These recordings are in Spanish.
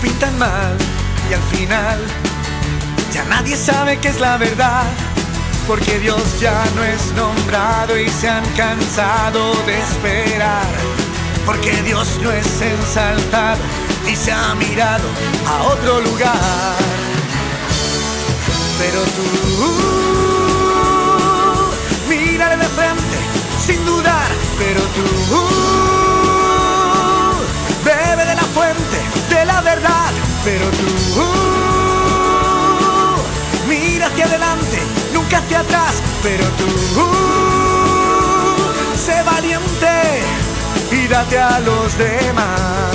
Pintan mal y al final ya nadie sabe qué es la verdad. Porque Dios ya no es nombrado y se han cansado de esperar. Porque Dios no es ensalzado y se ha mirado a otro lugar. Pero tú, mírale de frente sin dudar, pero tú bebe de la fuente la verdad, pero tú mira hacia adelante, nunca hacia atrás, pero tú sé valiente y date a los demás.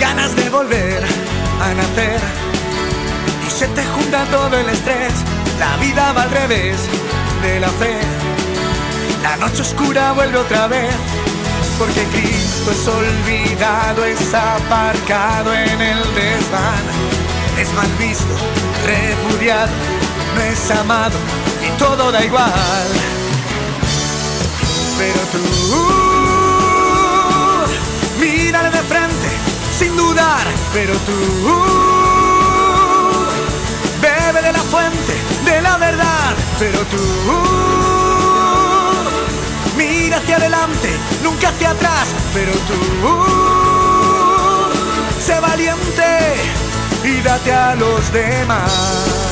ganas de volver a nacer y se te junta todo el estrés, la vida va al revés de la fe, la noche oscura vuelve otra vez, porque Cristo es olvidado, es aparcado en el desván, es mal visto, repudiado, no es amado y todo da igual, pero tú mírale de frente sin dudar, pero tú bebe de la fuente verdad, pero tú mira hacia adelante, nunca hacia atrás, pero tú sé valiente y date a los demás.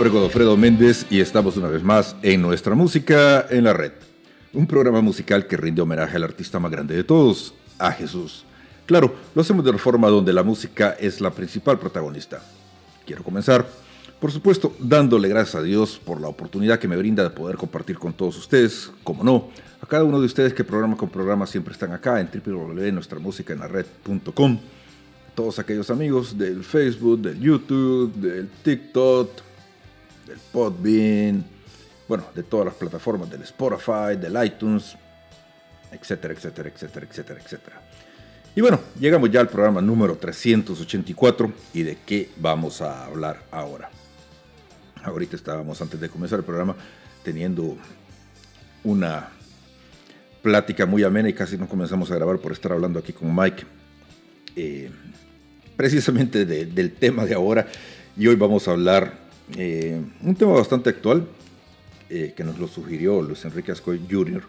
Nombre es Godofredo Méndez y estamos una vez más en Nuestra Música en la Red, un programa musical que rinde homenaje al artista más grande de todos, a Jesús. Claro, lo hacemos de una forma donde la música es la principal protagonista. Quiero comenzar, por supuesto, dándole gracias a Dios por la oportunidad que me brinda de poder compartir con todos ustedes, como no, a cada uno de ustedes que programa con programa siempre están acá en www.nuestramusicaenlared.com todos aquellos amigos del Facebook, del YouTube, del TikTok, del Podbean, bueno, de todas las plataformas, del Spotify, del iTunes, etcétera, etcétera, etcétera, etcétera, etcétera. Y bueno, llegamos ya al programa número 384 y de qué vamos a hablar ahora. Ahorita estábamos antes de comenzar el programa teniendo una plática muy amena y casi no comenzamos a grabar por estar hablando aquí con Mike. Eh, precisamente del tema de ahora y hoy vamos a hablar eh, un tema bastante actual eh, que nos lo sugirió Luis Enrique Ascoy Jr.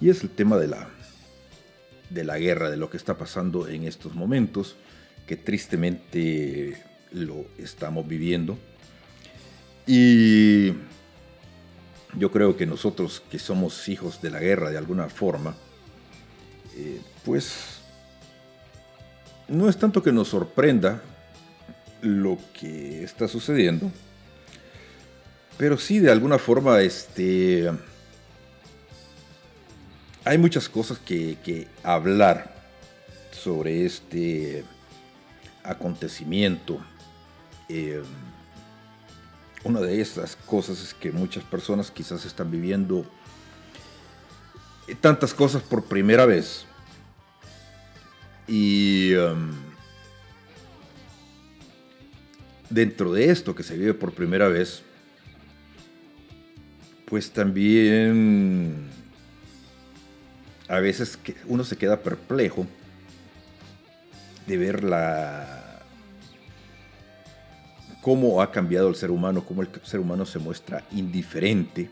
y es el tema de la, de la guerra, de lo que está pasando en estos momentos, que tristemente lo estamos viviendo. Y yo creo que nosotros que somos hijos de la guerra de alguna forma, eh, pues no es tanto que nos sorprenda lo que está sucediendo, pero sí de alguna forma este, hay muchas cosas que, hablar sobre este acontecimiento. Eh, una de esas cosas es que muchas personas quizás están viviendo tantas cosas por primera vez. Y um, dentro de esto que se vive por primera vez, pues también a veces uno se queda perplejo de ver la cómo ha cambiado el ser humano, cómo el ser humano se muestra indiferente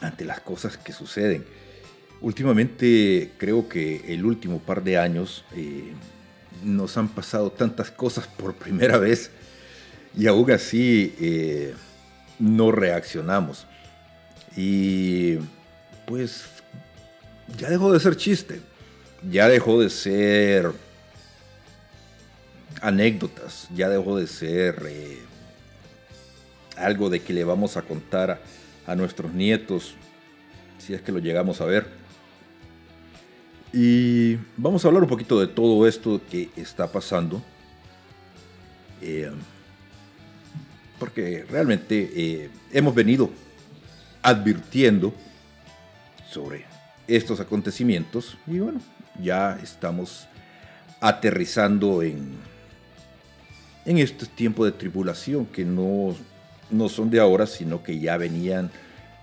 ante las cosas que suceden. Últimamente creo que el último par de años eh, nos han pasado tantas cosas por primera vez y aún así eh, no reaccionamos. Y pues ya dejó de ser chiste, ya dejó de ser anécdotas, ya dejó de ser eh, algo de que le vamos a contar a, nuestros nietos, si es que lo llegamos a ver. Y vamos a hablar un poquito de todo esto que está pasando. Eh, porque realmente eh, hemos venido advirtiendo sobre estos acontecimientos y bueno, ya estamos aterrizando en, en este tiempo de tribulación que no, no son de ahora, sino que ya venían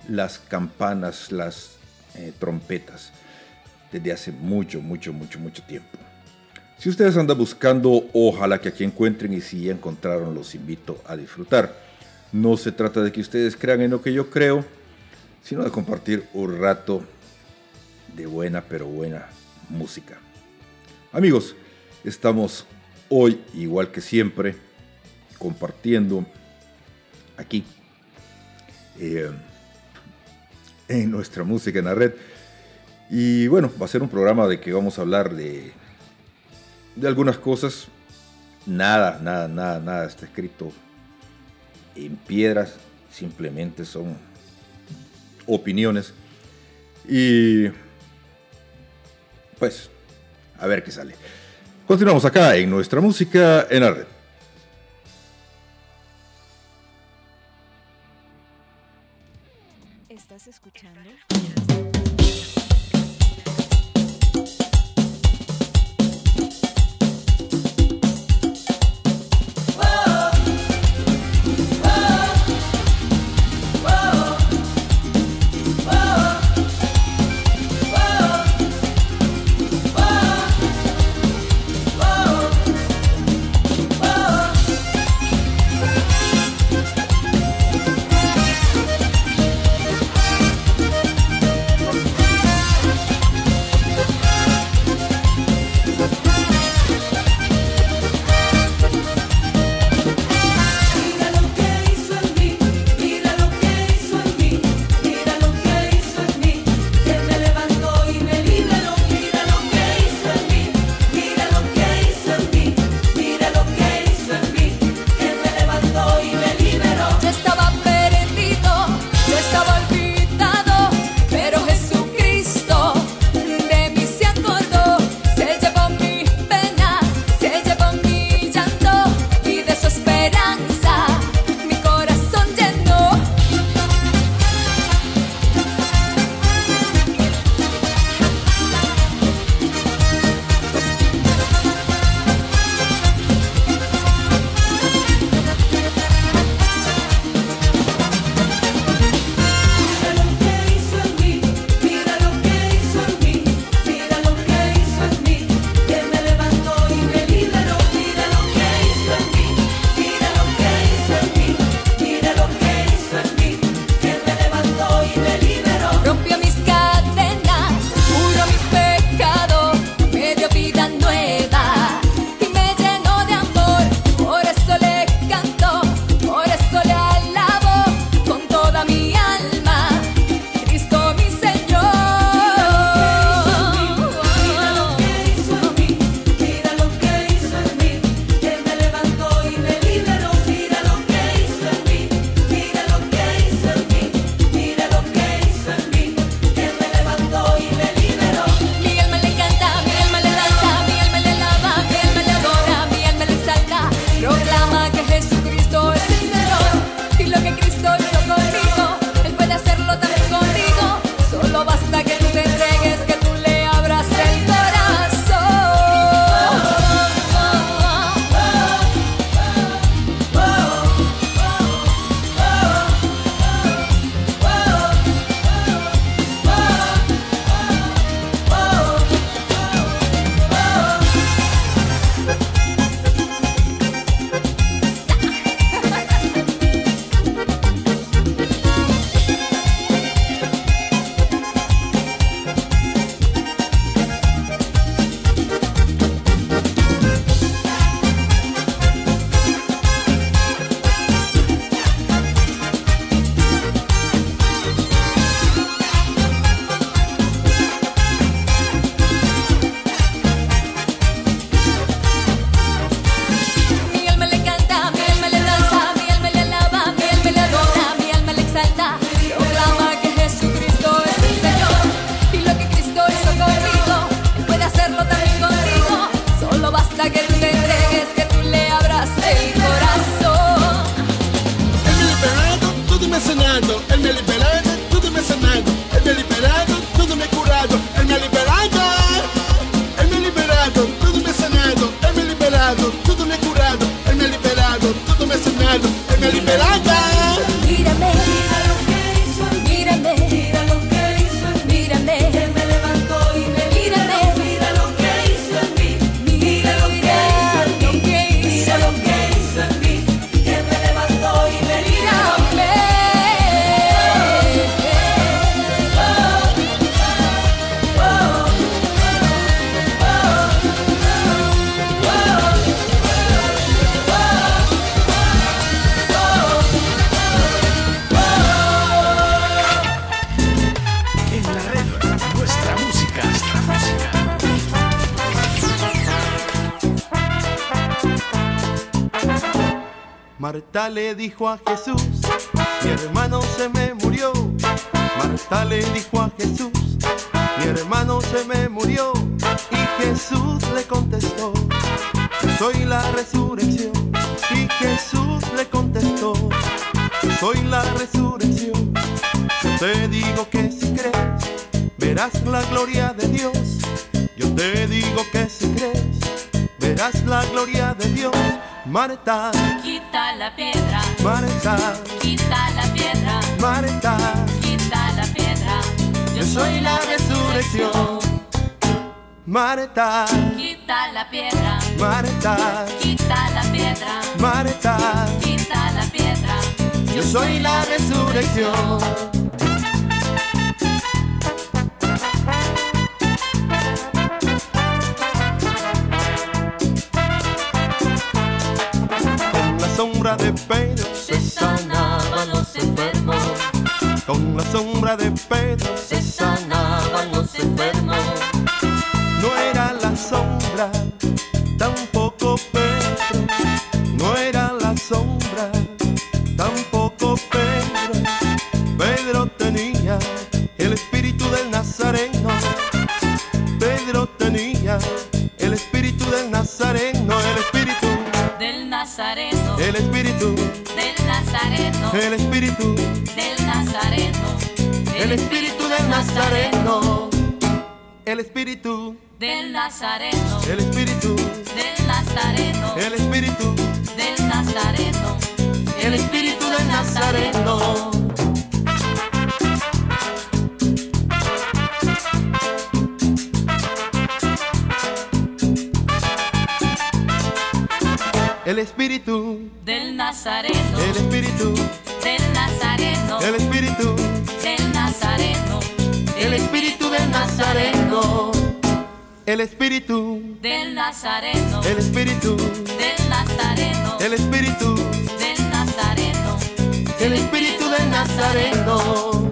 las campanas, las eh, trompetas desde hace mucho, mucho, mucho, mucho tiempo. Si ustedes andan buscando, ojalá que aquí encuentren y si ya encontraron, los invito a disfrutar. No se trata de que ustedes crean en lo que yo creo, sino de compartir un rato de buena, pero buena música. Amigos, estamos hoy, igual que siempre, compartiendo aquí eh, en nuestra música en la red. Y bueno, va a ser un programa de que vamos a hablar de, de algunas cosas. Nada, nada, nada, nada está escrito en piedras. Simplemente son opiniones. Y pues, a ver qué sale. Continuamos acá en nuestra música en la red. ¿Estás escuchando? Dijo a Jesús, mi hermano se me murió. Marta le dijo a Jesús, mi hermano se me murió. Y Jesús le contestó, soy la resurrección. Y Jesús le contestó, soy la resurrección. te digo que si crees, verás la gloria de Dios. Yo te digo que si crees, verás la gloria de Dios. Marta, quita la piedra. Marta, quita la piedra. Marta, quita la piedra. Yo soy la resurrección. Marta, quita la piedra. Marta, quita la piedra. Marta, quita la piedra. Yo soy la resurrección. De Pedro se sanaban los enfermos. Con la sombra de Pedro Nazareno. Espíritu del Nazareno. El espíritu del Nazareno. El espíritu del Nazareno.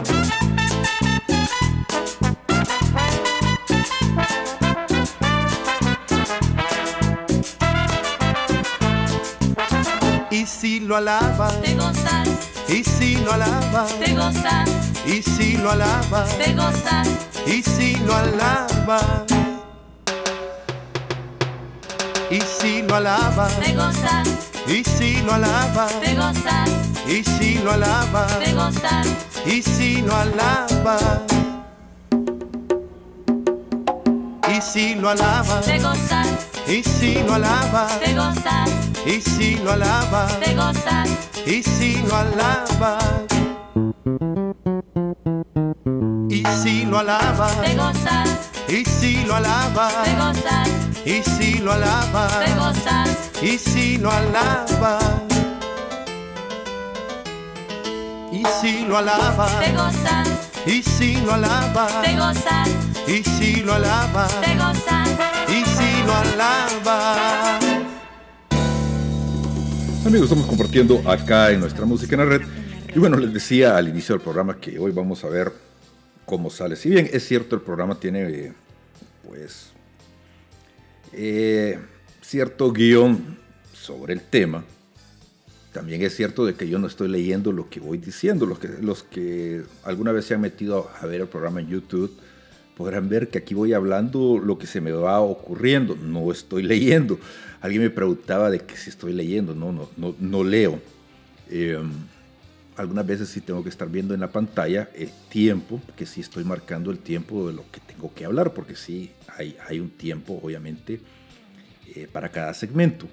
Y si lo alabas, te gozas. Y si lo alabas, te gozas. Y si lo alabas, te gozas. Y si lo alabas. Y si lo alabas, te gozas. Y si lo alabas, te gozas. Y si lo alabas, te gozas. Y si lo alabas. Y si lo alabas, te gozas. Y si lo alabas, te gozas. Y si lo alabas, te gozas. Y si lo alabas. Y si lo alabas, te gozas. Y si lo alabas, te gozas. Y si lo alabas, te gozas. Y si lo alabas. Y si lo alabas, te gozas. Y si lo alabas, te gozas. Y si lo alabas, te gozas. Y si lo alabas. Amigos, estamos compartiendo acá en nuestra música en la red. Y bueno, les decía al inicio del programa que hoy vamos a ver cómo sale. Si bien es cierto, el programa tiene, pues, eh, cierto guion sobre el tema, también es cierto de que yo no estoy leyendo lo que voy diciendo. Los que, los que alguna vez se han metido a ver el programa en YouTube podrán ver que aquí voy hablando lo que se me va ocurriendo. No estoy leyendo. Alguien me preguntaba de que si estoy leyendo. No, no, no, no leo. Eh, algunas veces sí tengo que estar viendo en la pantalla el tiempo, que sí estoy marcando el tiempo de lo que tengo que hablar, porque sí hay, un tiempo, obviamente, eh, para cada segmento.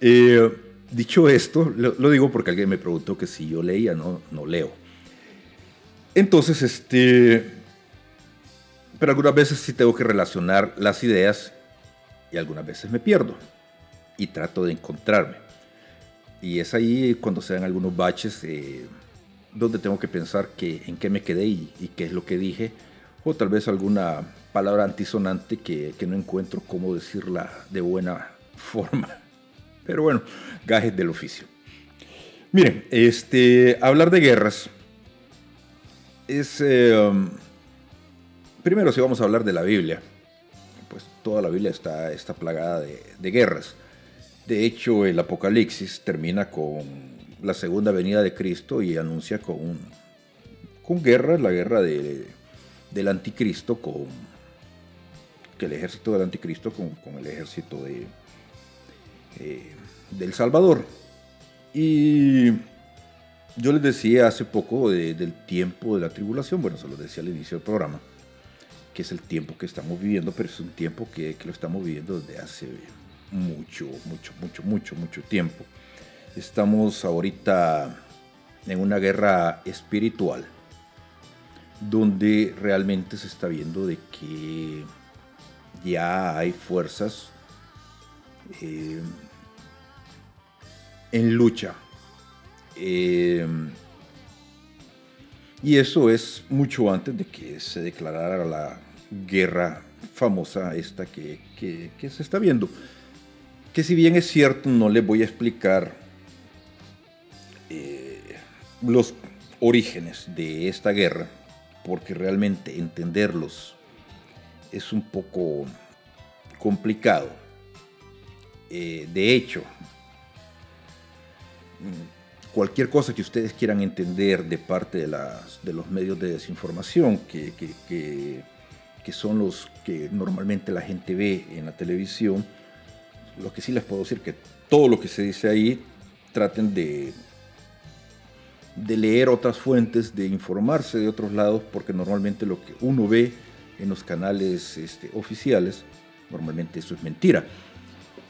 Eh, dicho esto, lo, digo porque alguien me preguntó que si yo leía, no, no leo. Entonces, este, pero algunas veces sí tengo que relacionar las ideas y algunas veces me pierdo y trato de encontrarme. Y es ahí cuando se dan algunos baches eh, donde tengo que pensar que, en qué me quedé y, qué es lo que dije, o tal vez alguna palabra antisonante que, que no encuentro cómo decirla de buena forma. Pero bueno, gajes del oficio. Miren, este, hablar de guerras es... Um, primero, si vamos a hablar de la Biblia, pues toda la Biblia está, está plagada de, de guerras. De hecho, el Apocalipsis termina con la segunda venida de Cristo y anuncia con, con guerra, la guerra de, del anticristo con que el ejército del anticristo con, con el ejército de, eh, del Salvador. Y yo les decía hace poco del tiempo de la tribulación, bueno, se lo decía al inicio del programa, que es el tiempo que estamos viviendo, pero es un tiempo que, que lo estamos viviendo desde hace mucho, mucho, mucho, mucho, mucho tiempo. Estamos ahorita en una guerra espiritual donde realmente se está viendo de que ya hay fuerzas eh, en lucha. Eh, y eso es mucho antes de que se declarara la guerra famosa esta que, que se está viendo que si bien es cierto, no les voy a explicar eh, los orígenes de esta guerra, porque realmente entenderlos es un poco complicado. Eh, de hecho, cualquier cosa que ustedes quieran entender de parte de, las, de los medios de desinformación, que, que son los que normalmente la gente ve en la televisión, lo que sí les puedo decir que todo lo que se dice ahí traten de, de leer otras fuentes, de informarse de otros lados, porque normalmente lo que uno ve en los canales este, oficiales, normalmente eso es mentira.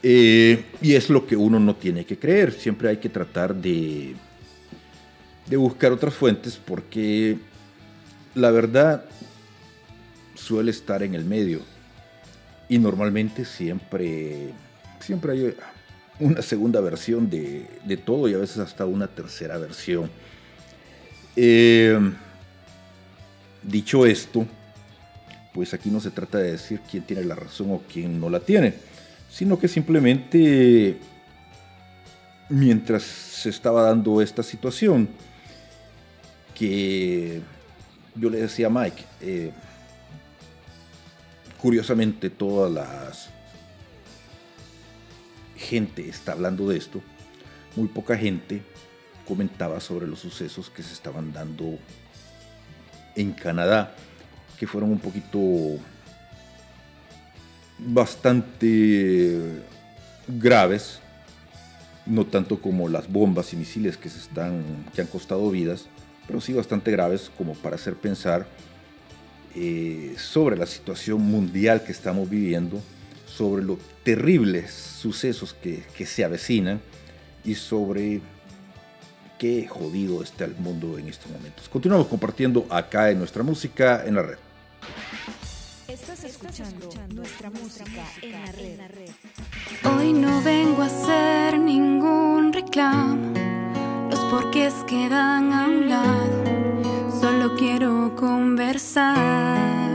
Eh, y es lo que uno no tiene que creer. Siempre hay que tratar de, de buscar otras fuentes porque la verdad suele estar en el medio. Y normalmente siempre siempre hay una segunda versión de, todo y a veces hasta una tercera versión. Eh, dicho esto, pues aquí no se trata de decir quién tiene la razón o quién no la tiene, sino que simplemente mientras se estaba dando esta situación, que yo le decía a Mike, eh, curiosamente todas las gente está hablando de esto, muy poca gente comentaba sobre los sucesos que se estaban dando en Canadá, que fueron un poquito bastante graves, no tanto como las bombas y misiles que se están que han costado vidas, pero sí bastante graves como para hacer pensar eh, sobre la situación mundial que estamos viviendo sobre los terribles sucesos que, se avecinan y sobre qué jodido está el mundo en estos momentos. Continuamos compartiendo acá en nuestra música en la red. Estás escuchando nuestra música en la red. Hoy no vengo a hacer ningún reclamo, los porqués quedan a un lado, solo quiero conversar.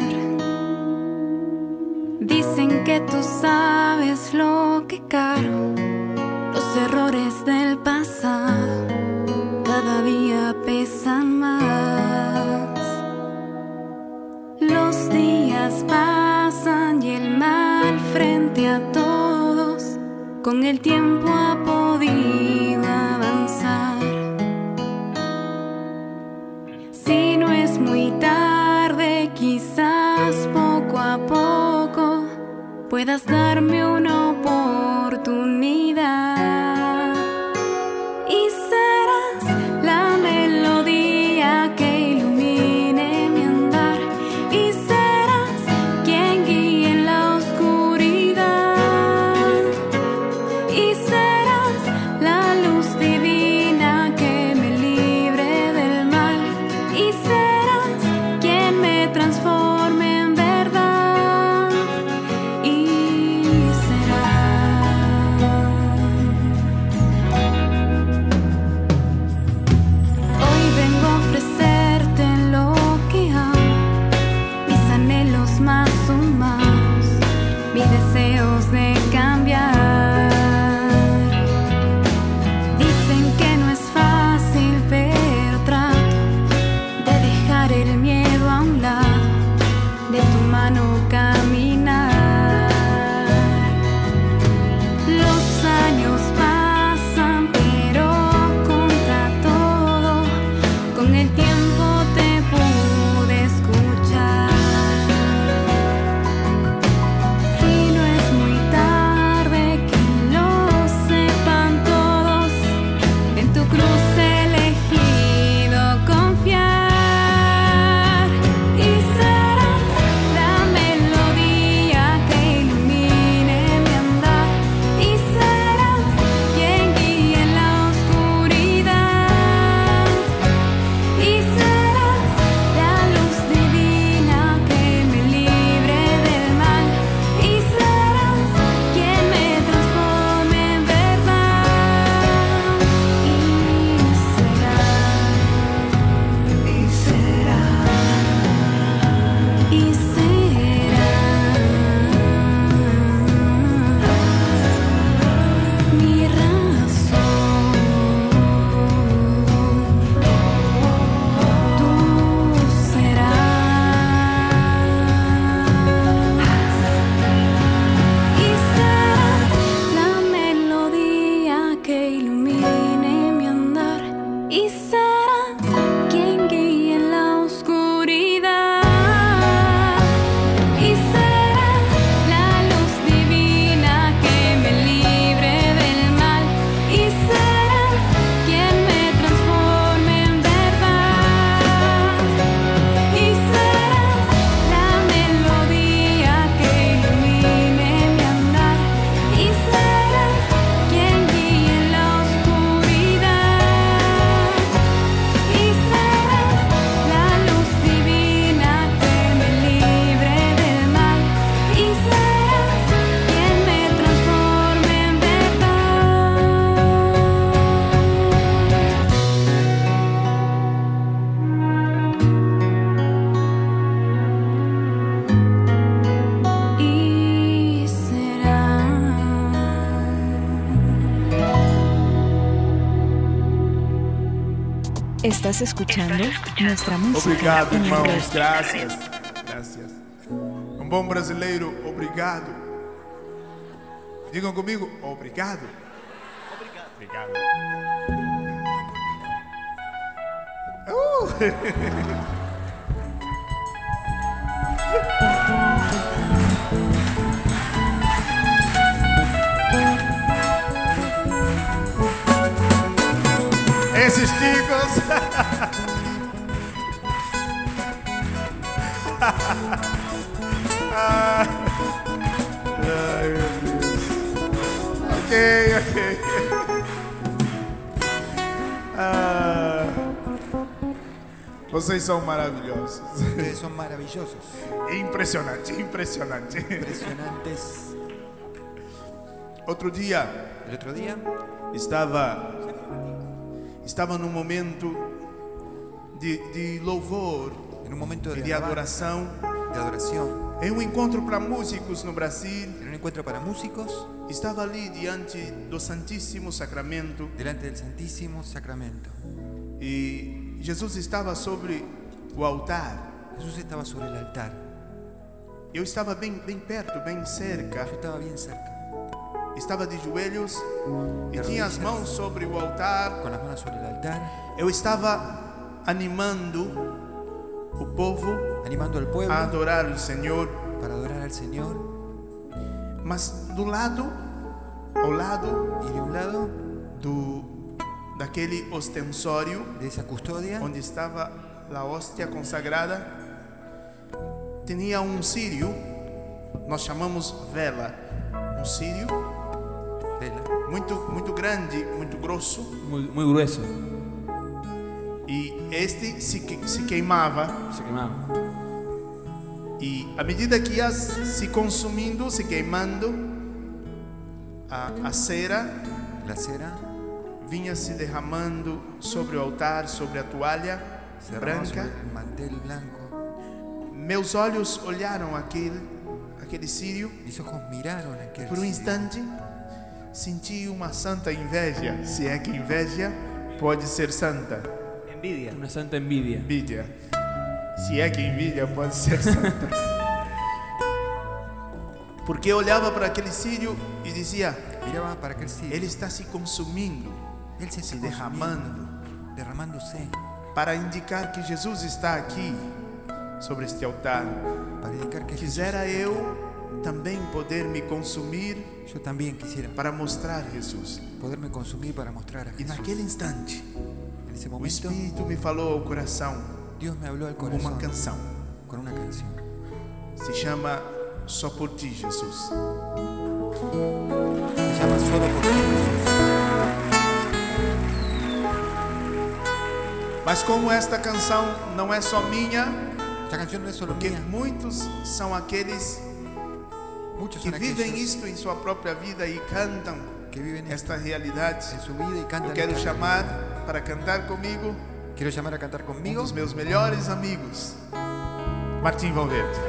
Dicen que tú sabes lo que cargo, los errores del pasado cada día pesan más. Los días pasan y el mal frente a todos con el tiempo ha podido avanzar. Si no es muy tarde, quizás poco a poco puedas darme una oportunidad Estás escuchando nuestra música Obrigado, irmãos. Graças. Graças. Um bom brasileiro, obrigado. Digam comigo, obrigado. Obrigado. Uh! Esses ticos. vocês são maravilhosos. Ustedes son maravillosos, Impressionante, impressionante. impresionantes. Outro dia El otro día estava estava num momento de, de louvor en un momento e de, de alabanza, adoração de adoración, em um encontro para músicos no Brasil. en un encuentro para músicos Estava ali diante do Santíssimo Sacramento delante del Santísimo Sacramento. e Jesus estava sobre o altar. Jesús estaba sobre el altar. Eu estava bem, bem perto, bem cerca. Yo estaba bien cerca, Estava de joelhos e De tinha as rodillas. mãos sobre o altar. con las manos sobre el altar, Eu estava animando o povo animando al pueblo a adorar o Senhor, para adorar al Señor. mas do lado, ao lado Y de un lado do daquele ostensório de esa custodia. onde estava a hóstia consagrada, tinha um sírio, nós chamamos vela, um sírio? Vela, muito muito grande, muito grosso, Muy, muy grueso. e este se, que- se queimava. Se quemaba. e à medida que ia se consumindo, se queimando, a, a cera la cera vinha se derramando sobre o altar, sobre a toalha branca. Meus olhos olharam aquele, aquele sírio Por um instante, senti uma santa inveja, se é que inveja pode ser santa. Envidia. Una santa envidia. Envidia. Se é que envidia pode ser santa. Porque eu olhava para aquele sírio e dizia: para aquel cirio. ele está se consumindo, Él se se derramando, derramándose para indicar que Jesus está aqui sobre este altar. para indicar que Quisera eu também poder me consumir aquí. Yo también quisiera para mostrar Jesus. poderme consumir para mostrar a E Jesús. naquele instante, En ese o momento, Espírito me falou ao coração Dios me habló al uma corazón canção. con una canción. Se chama Só por Ti, Jesus. Se llama Solo por ti, Mas como esta canção não é só minha, Esta canción no es solo porque mía. muitos são aqueles Muchos que son vivem aquellos isto em sua própria vida e cantam que viven esto esta realidade. en su vida y cantan. Eu quero esta chamar realidad. para cantar comigo Quiero llamar a cantar um conmigo dos meus melhores amigos, Martim Valverde.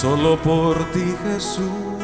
Solo por ti Jesús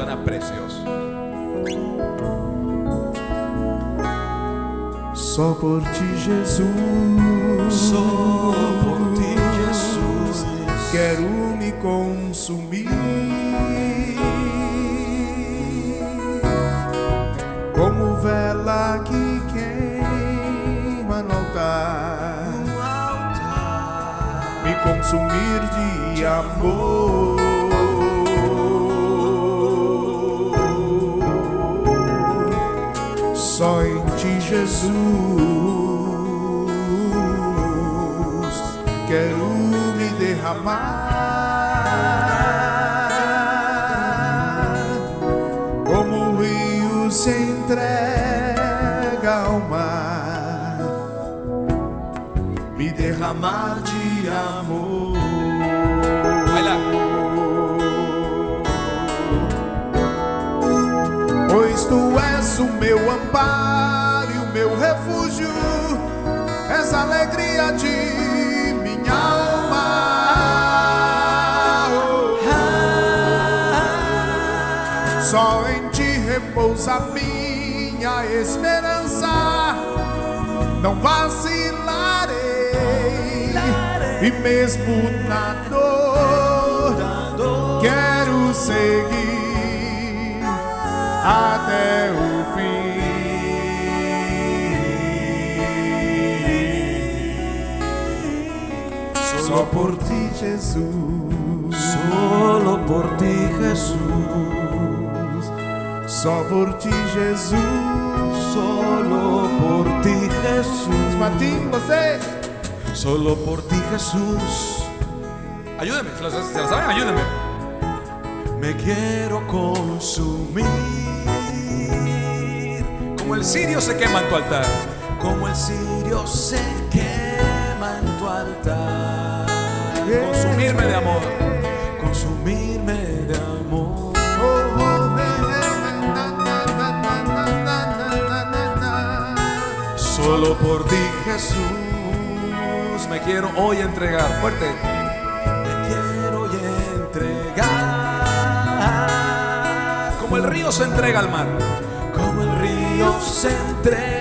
suena precioso Só por ti, Jesus. Só por ti, Jesus. Quero me consumir. Como vela que queima no altar. Me consumir de amor. Jesus, quero me derramar como o rio se entrega ao mar, me derramar de amor. Pois tu és o meu amparo és alegria de minha alma. Só em ti repousa minha esperança, não vacilarei, e mesmo na dor, quero seguir até o Só por ti, Jesus. Solo por ti Jesús Só por ti, Jesus. Solo por ti Jesús Martín, você. Solo por ti Jesús Ayúdenme, se lo saben, ayúdenme. me quiero consumir Como el cirio se quema en tu altar. como el cirio se quema en tu altar. Consumirme de amor. Consumirme de amor. Solo por ti Jesús Me quiero hoy entregar. Fuerte. me quiero y entregar. Como el río se entrega al mar. como el río se entrega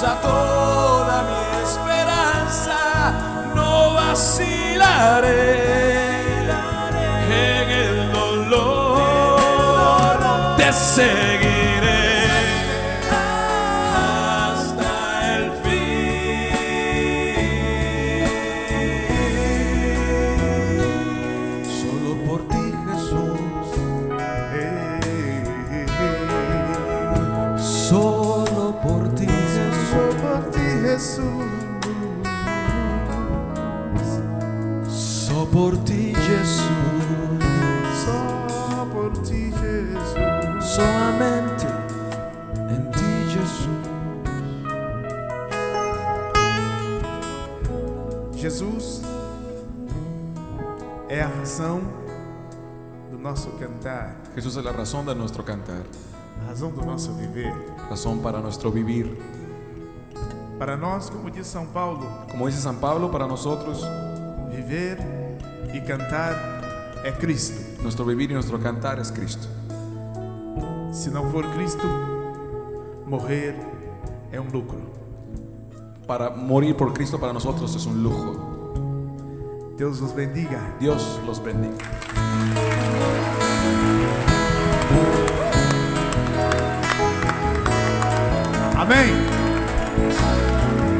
reposa toda mi esperanza, no vacilaré en el dolor, te seguiré Jesus. Solamente en ti, Jesús. Jesus é a razão do nosso cantar, Jesús es la razón de nuestro cantar. a razão do nosso viver. Razón para nuestro vivir. Para nós, como diz São Paulo, Como dice San Pablo, para nosotros, viver e cantar é Cristo. nuestro vivir y nuestro cantar es Cristo. Se não for Cristo, morrer é um lucro. Para morir por Cristo para nosotros es un lujo. Deus nos bendiga. Dios los bendiga. Amém.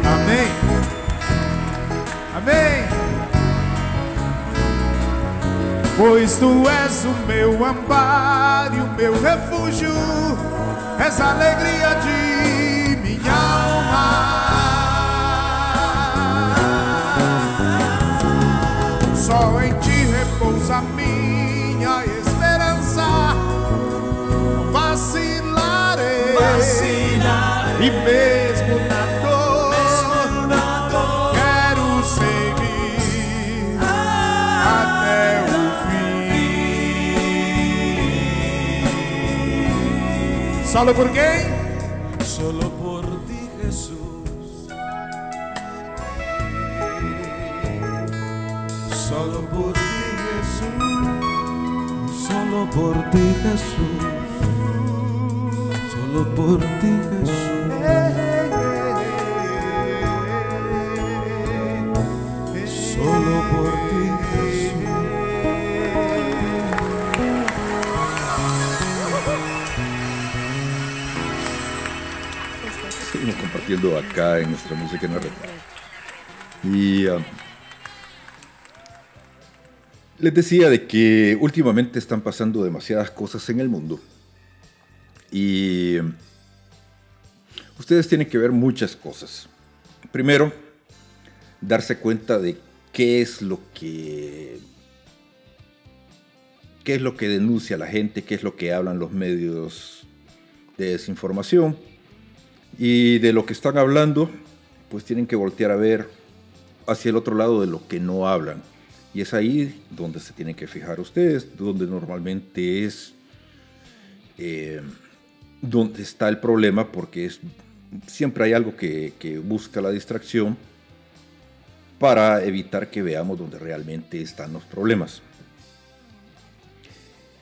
Amém. Amém. Pois tu és o meu amparo e o meu refúgio, és a alegria de minha alma. Só em ti repousa minha esperança. Não vacilarei. E mesmo Solo por quem? Solo por ti, Jesús. Solo por ti, Jesús. Solo por ti, Jesús. Solo por ti, Jesús. Compartiendo acá en nuestra música en la red. Y ah, les decía de que últimamente están pasando demasiadas cosas en el mundo. Y ustedes tienen que ver muchas cosas. Primero, darse cuenta de qué es lo que qué es lo que denuncia la gente, qué es lo que hablan los medios de desinformación y de lo que están hablando, pues tienen que voltear a ver hacia el otro lado de lo que no hablan. Y es ahí donde se tienen que fijar ustedes, donde normalmente es eh, donde está el problema, porque es, siempre hay algo que, busca la distracción para evitar que veamos donde realmente están los problemas.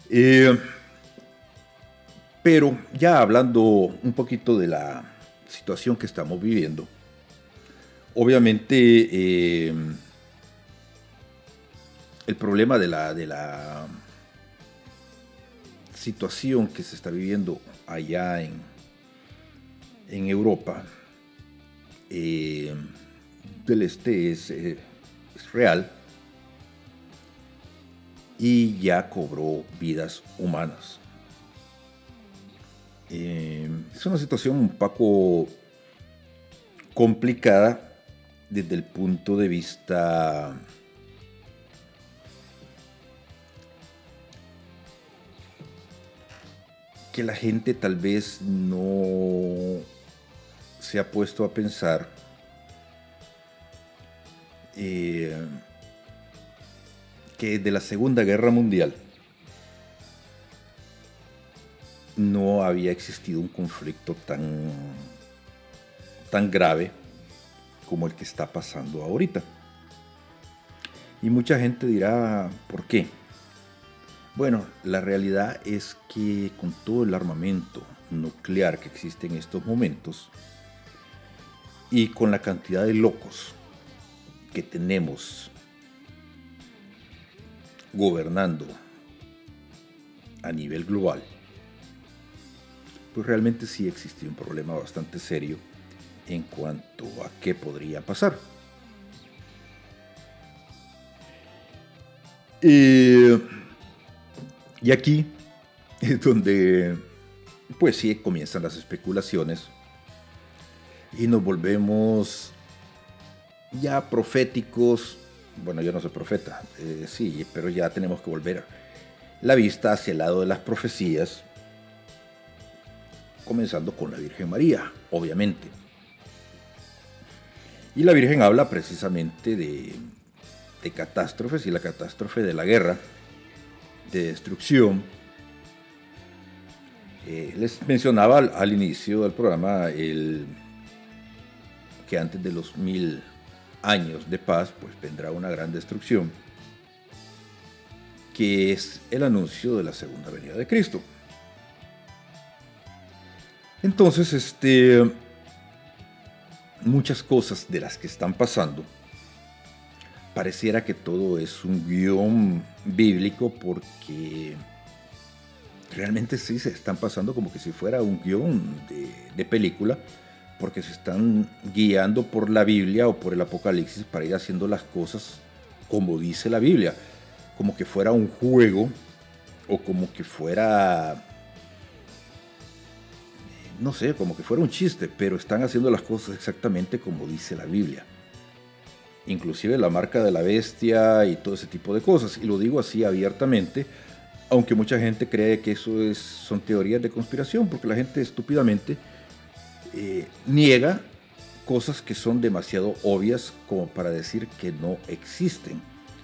Eh, pero ya hablando un poquito de la situación que estamos viviendo, obviamente eh, el problema de la, de la situación que se está viviendo allá en, en Europa eh, del este es, eh, es real y ya cobró vidas humanas. Eh, es una situación un poco complicada desde el punto de vista que la gente tal vez no se ha puesto a pensar eh, que de la Segunda Guerra Mundial había existido un conflicto tan, tan grave como el que está pasando ahorita. Y mucha gente dirá, ¿por qué? Bueno, la realidad es que con todo el armamento nuclear que existe en estos momentos y con la cantidad de locos que tenemos gobernando a nivel global, pues realmente sí existe un problema bastante serio en cuanto a qué podría pasar. Y aquí es donde, pues sí, comienzan las especulaciones y nos volvemos ya proféticos. Bueno, yo no soy profeta, eh, sí, pero ya tenemos que volver la vista hacia el lado de las profecías, comenzando con la Virgen María, obviamente. Y la Virgen habla precisamente de, de catástrofes y la catástrofe de la guerra, de destrucción. Eh, les mencionaba al, al, inicio del programa el, que antes de los mil años de paz, pues vendrá una gran destrucción, que es el anuncio de la segunda venida de Cristo. Entonces, este, muchas cosas de las que están pasando, pareciera que todo es un guion bíblico porque realmente sí se están pasando como que si fuera un guion de, de película, porque se están guiando por la Biblia o por el Apocalipsis para ir haciendo las cosas como dice la Biblia, como que fuera un juego o como que fuera no sé, como que fuera un chiste, pero están haciendo las cosas exactamente como dice la Biblia. Inclusive la marca de la bestia y todo ese tipo de cosas. Y lo digo así abiertamente, aunque mucha gente cree que eso es, son teorías de conspiración, porque la gente estúpidamente eh, niega cosas que son demasiado obvias como para decir que no existen.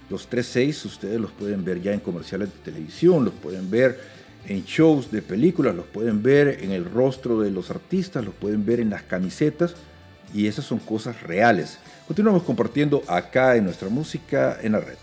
Los 3.6 ustedes los pueden ver ya en comerciales de televisión, los pueden ver en shows de películas, los pueden ver en el rostro de los artistas, los pueden ver en las camisetas y esas son cosas reales. Continuamos compartiendo acá en nuestra música en la red.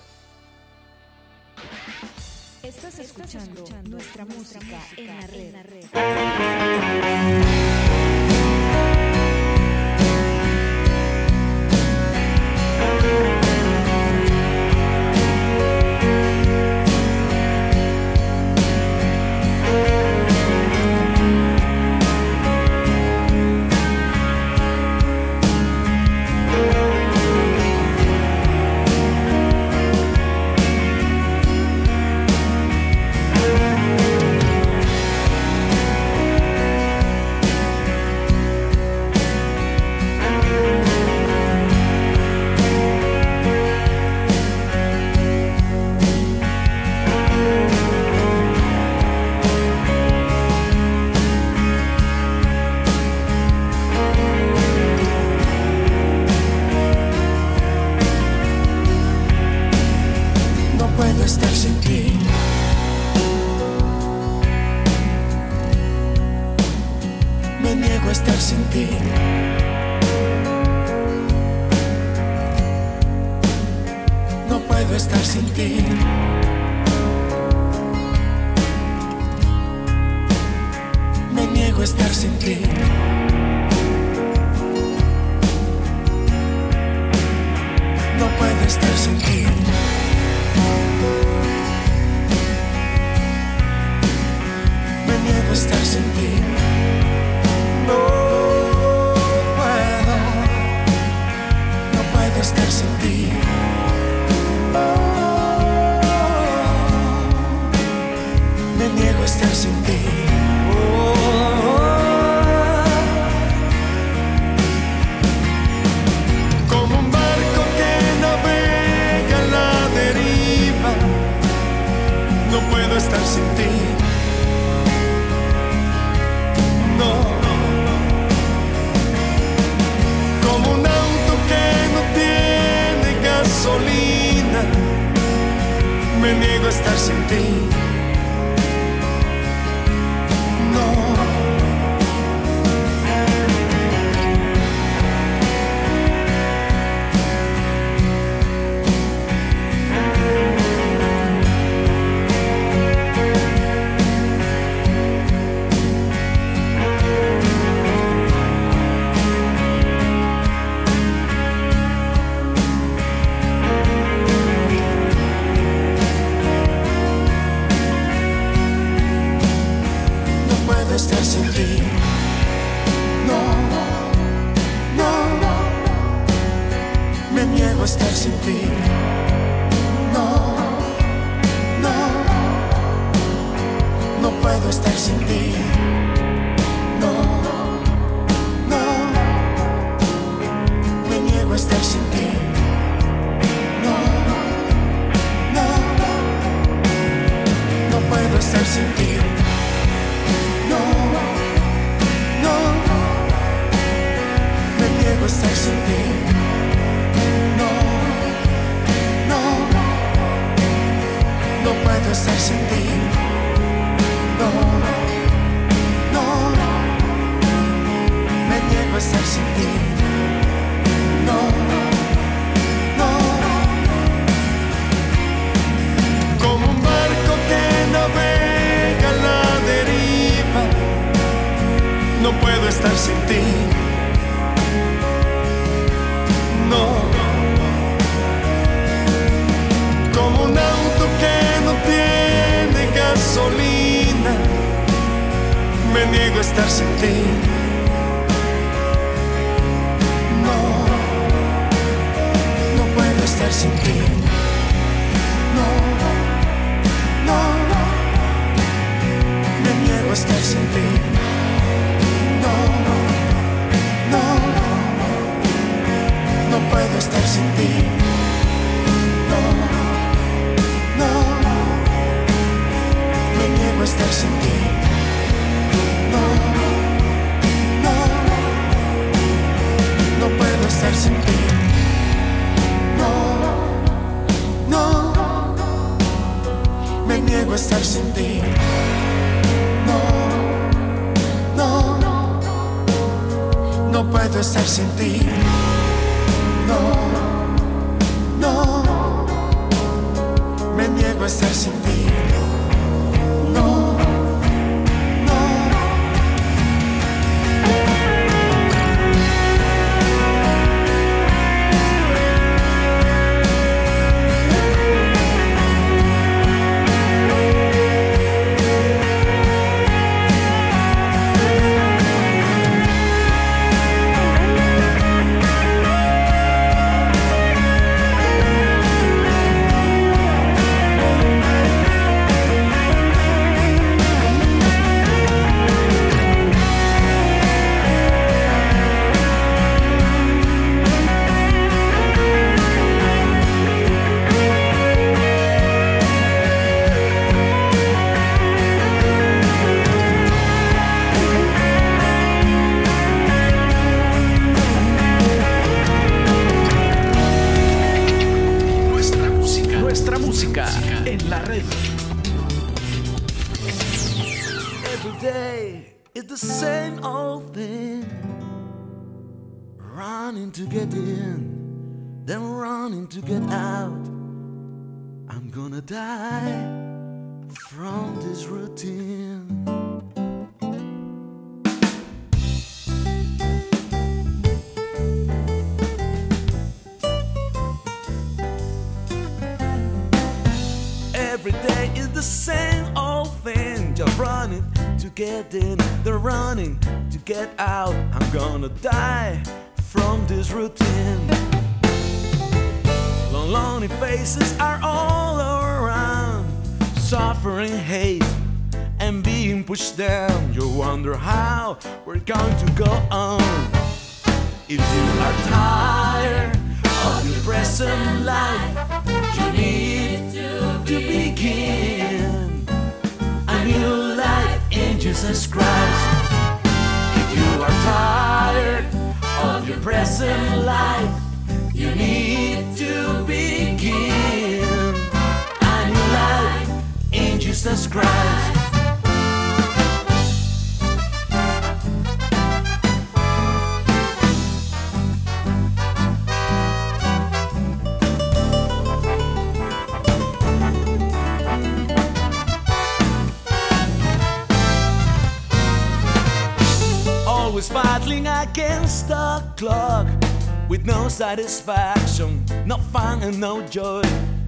satisfaction, no fun and no joy.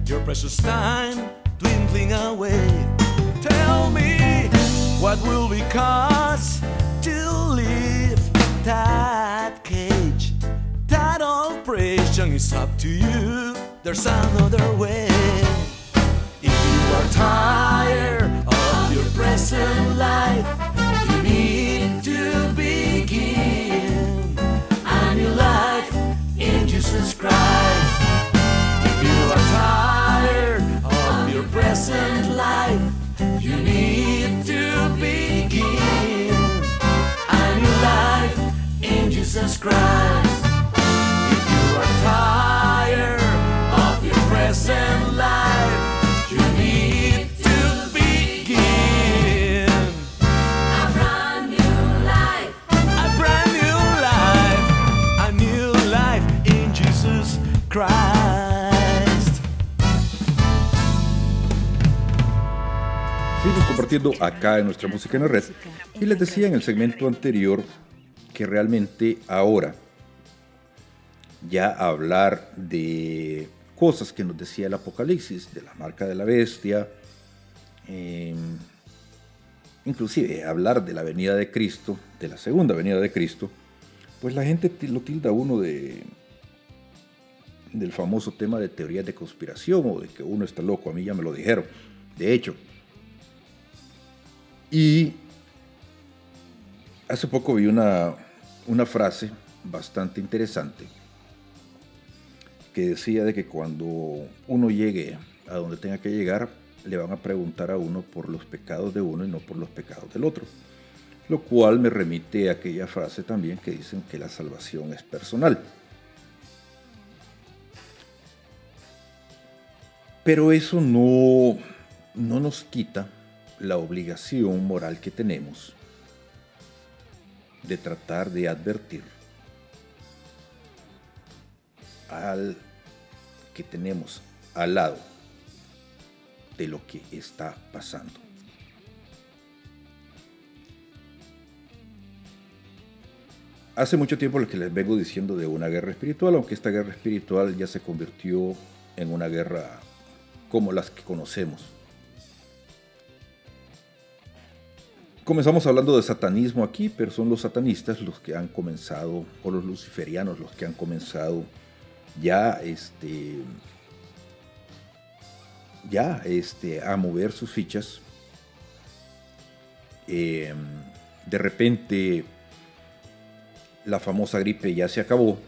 Your precious time dwindling away. Tell me what will we cause to leave that cage? That operation is up to you. There's another. compartiendo acá en nuestra música en la red. Y les decía en el segmento anterior que realmente ahora ya hablar de cosas que nos decía el Apocalipsis, de la marca de la bestia, eh, inclusive hablar de la venida de Cristo, de la segunda venida de Cristo, pues la gente lo tilda uno de del famoso tema de teorías de conspiración o de que uno está loco, a mí ya me lo dijeron. De hecho, y hace poco vi una, una frase bastante interesante que decía de que cuando uno llegue a donde tenga que llegar, le van a preguntar a uno por los pecados de uno y no por los pecados del otro. Lo cual me remite a aquella frase también que dicen que la salvación es personal. Pero eso no, no nos quita la obligación moral que tenemos de tratar de advertir al que tenemos al lado de lo que está pasando. Hace mucho tiempo lo que les vengo diciendo de una guerra espiritual, aunque esta guerra espiritual ya se convirtió en una guerra como las que conocemos. Comenzamos hablando de satanismo aquí, pero son los satanistas los que han comenzado, o los luciferianos los que han comenzado ya este ya este a mover sus fichas. Eh, de repente la famosa gripe ya se acabó.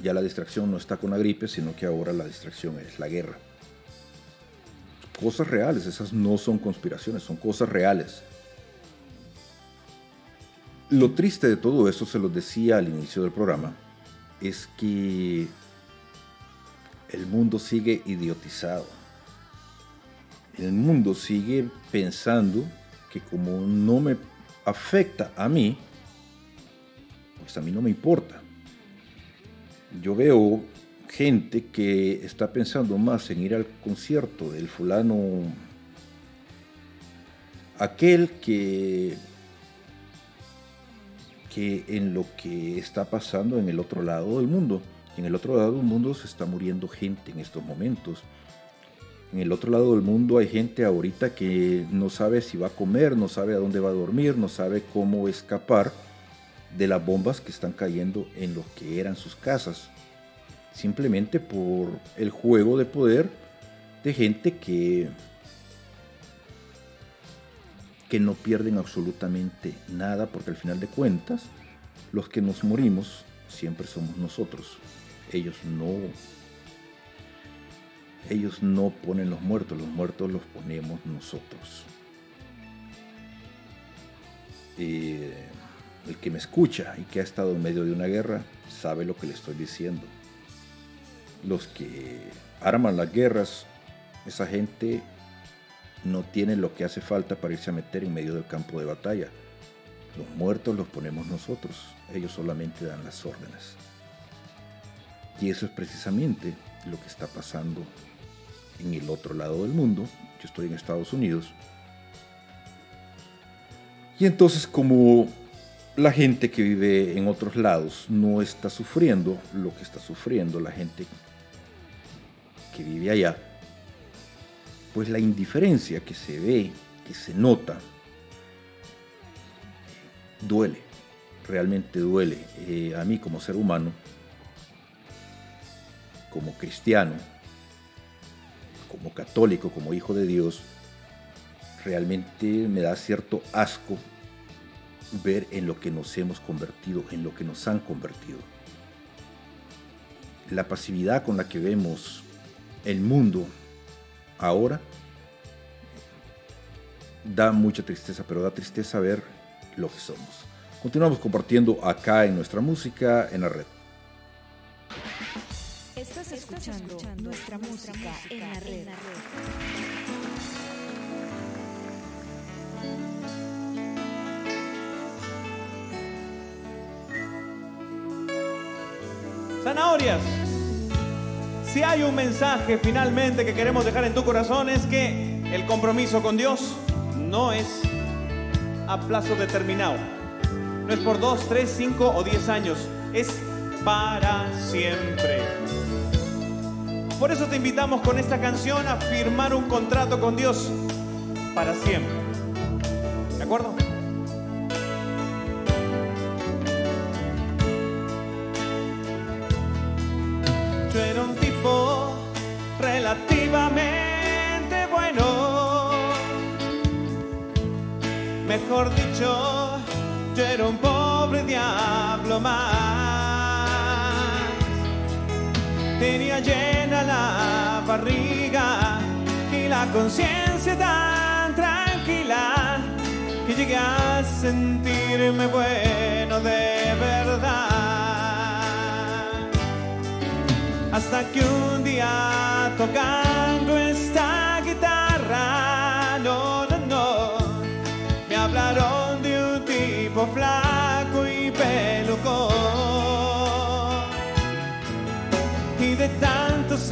Ya la distracción no está con la gripe sino que ahora la distracción es la guerra. Cosas reales esas no son conspiraciones son cosas reales lo triste de todo eso se los decía al inicio del programa es que el mundo sigue idiotizado. El mundo sigue pensando que como no me afecta a mí, pues a mí no me importa. Yo veo gente que está pensando más en ir al concierto del fulano, aquel que que en lo que está pasando en el otro lado del mundo. En el otro lado del mundo se está muriendo gente en estos momentos. En el otro lado del mundo hay gente ahorita que no sabe si va a comer, no sabe a dónde va a dormir, no sabe cómo escapar de las bombas que están cayendo en lo que eran sus casas. Simplemente por el juego de poder de gente que que no pierden absolutamente nada porque al final de cuentas los que nos morimos siempre somos nosotros. Ellos no ellos no ponen los muertos, los muertos los ponemos nosotros. Eh, el que me escucha y que ha estado en medio de una guerra sabe lo que le estoy diciendo. Los que arman las guerras, esa gente no tiene lo que hace falta para irse a meter en medio del campo de batalla. Los muertos los ponemos nosotros, ellos solamente dan las órdenes. Y eso es precisamente lo que está pasando en el otro lado del mundo. Yo estoy en Estados Unidos. Y entonces como la gente que vive en otros lados no está sufriendo lo que está sufriendo la gente que vive allá, pues la indiferencia que se ve, que se nota, duele, realmente duele. Eh, a mí como ser humano, como cristiano, como católico, como hijo de Dios, realmente me da cierto asco ver en lo que nos hemos convertido, en lo que nos han convertido. La pasividad con la que vemos el mundo ahora da mucha tristeza, pero da tristeza ver lo que somos. Continuamos compartiendo acá en nuestra música en la red. Estás escuchando nuestra música en la red. Zanahorias. Si hay un mensaje finalmente que queremos dejar en tu corazón es que el compromiso con Dios no es a plazo determinado. No es por dos, tres, cinco o diez años. Es para siempre. Por eso te invitamos con esta canción a firmar un contrato con Dios para siempre. ¿De acuerdo? Más. Tenía llena la barriga y la conciencia tan tranquila que llegué a sentirme bueno de verdad. Hasta que un día tocando esta guitarra, no, no, no, me hablaron de un tipo flaco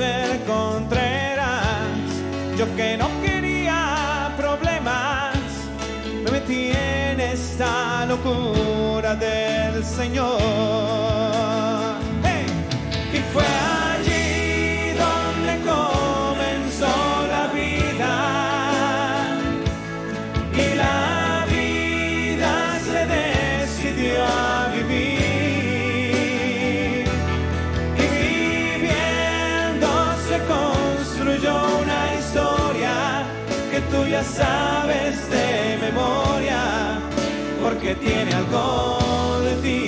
ser contreras, yo que no quería problemas, me metí en esta locura del Señor. Ya sabes de memoria, porque tiene algo de ti.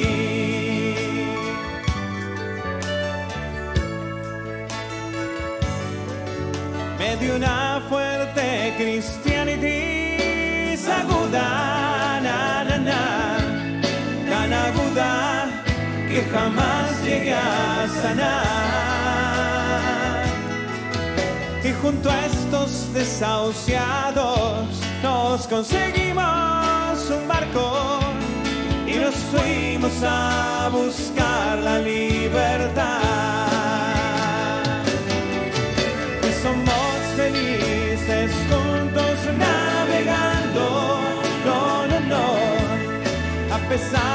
me dio una fuerte cristianity aguda, na, na, na, tan aguda que jamás llegué a sanar. Y junto a estos desahuciados nos conseguimos un barco y nos fuimos a buscar la libertad que somos felices juntos navegando. No, no, no, a pesar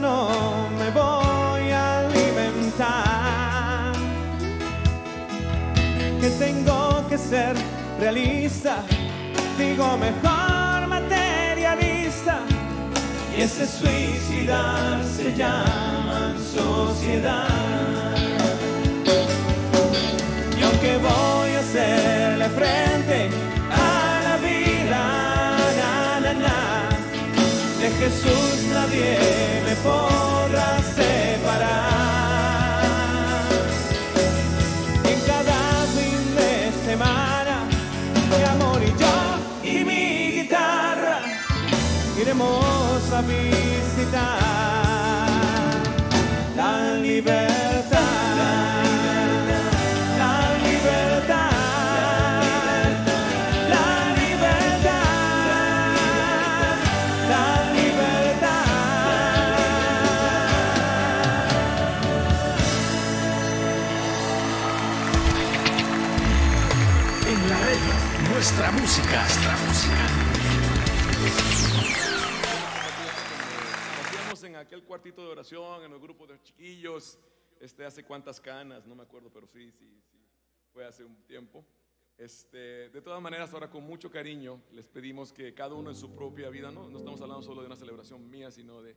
no me voy a alimentar, que tengo que ser realista, digo mejor materialista, y ese suicidar se llama sociedad. Y aunque voy a hacerle frente a la vida, na, na, na, de Jesús nadie podrá separar. En cada fin de semana, mi amor y yo y mi guitarra iremos a visitar cuartito de oración, en los grupos de chiquillos, este, hace cuántas canas, no me acuerdo, pero sí, sí, sí, fue hace un tiempo. Este, de todas maneras, ahora con mucho cariño les pedimos que cada uno en su propia vida, no, no estamos hablando solo de una celebración mía, sino de,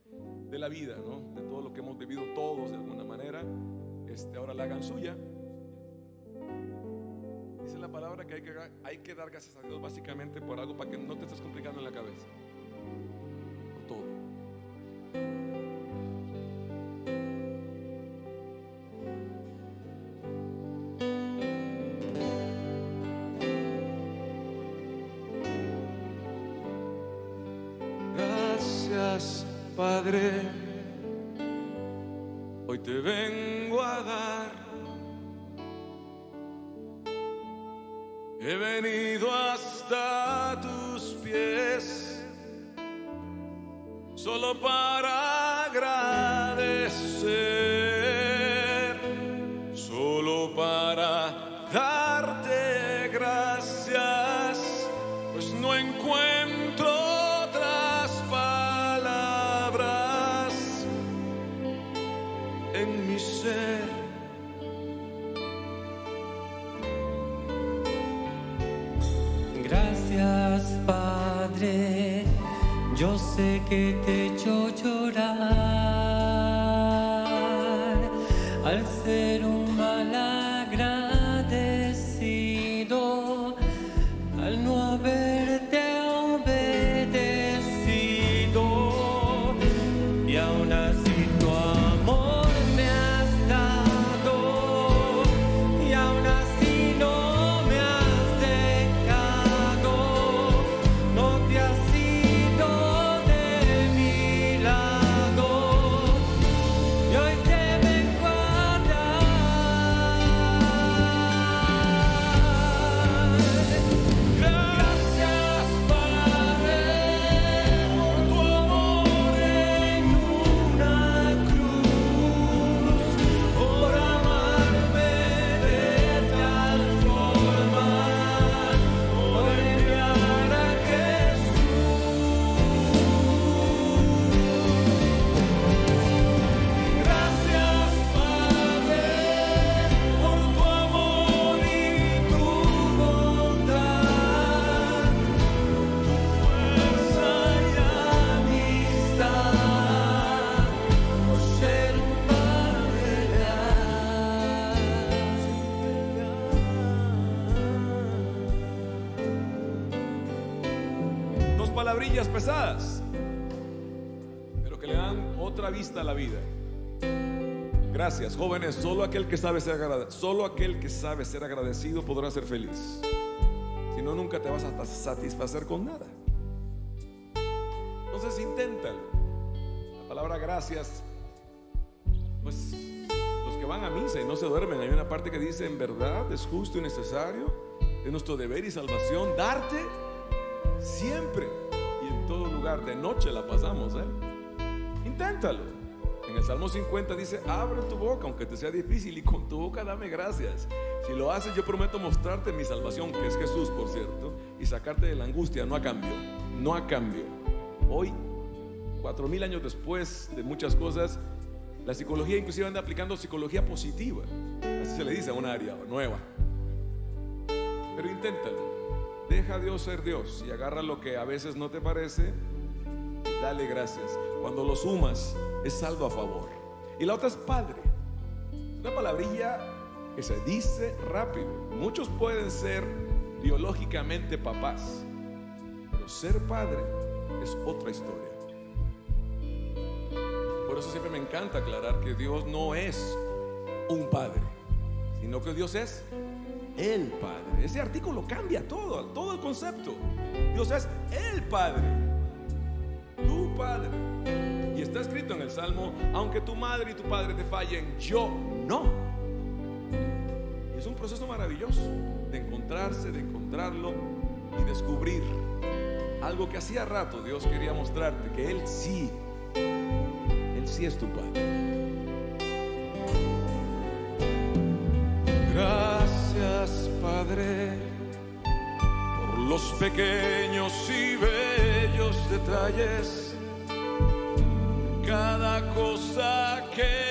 de la vida, ¿no? de todo lo que hemos vivido todos de alguna manera, este, ahora la hagan suya. Dice la palabra que hay, que hay que dar gracias a Dios básicamente por algo para que no te estés complicando en la cabeza. Yo Jóvenes. Solo aquel que sabe ser agradecido, solo aquel que sabe ser agradecido podrá ser feliz. Si no, nunca te vas a satisfacer con nada. Entonces, inténtalo. La palabra gracias, pues los que van a misa y no se duermen, hay una parte que dice: En verdad es justo y necesario, es nuestro deber y salvación darte siempre y en todo lugar. De noche la pasamos, ¿eh? Inténtalo. Salmo 50 dice, abre tu boca aunque te sea difícil y con tu boca dame gracias. Si lo haces yo prometo mostrarte mi salvación, que es Jesús, por cierto, y sacarte de la angustia, no a cambio, no a cambio. Hoy, cuatro mil años después de muchas cosas, la psicología inclusive anda aplicando psicología positiva. Así se le dice a un área nueva. Pero inténtalo. Deja a Dios ser Dios y agarra lo que a veces no te parece dale gracias. Cuando lo sumas, es saldo a favor. Y la otra es padre. Una palabrilla que se dice rápido. Muchos pueden ser biológicamente papás, pero ser padre es otra historia. Por eso siempre me encanta aclarar que Dios no es un padre, sino que Dios es el Padre. Ese artículo cambia todo, todo el concepto. Dios es el Padre, tu Padre. Está escrito en el Salmo, aunque tu madre y tu padre te fallen, yo no. Y es un proceso maravilloso de encontrarse, de encontrarlo y descubrir algo que hacía rato Dios quería mostrarte, que Él sí, Él sí es tu Padre. Gracias, Padre, por los pequeños y bellos detalles, cada cosa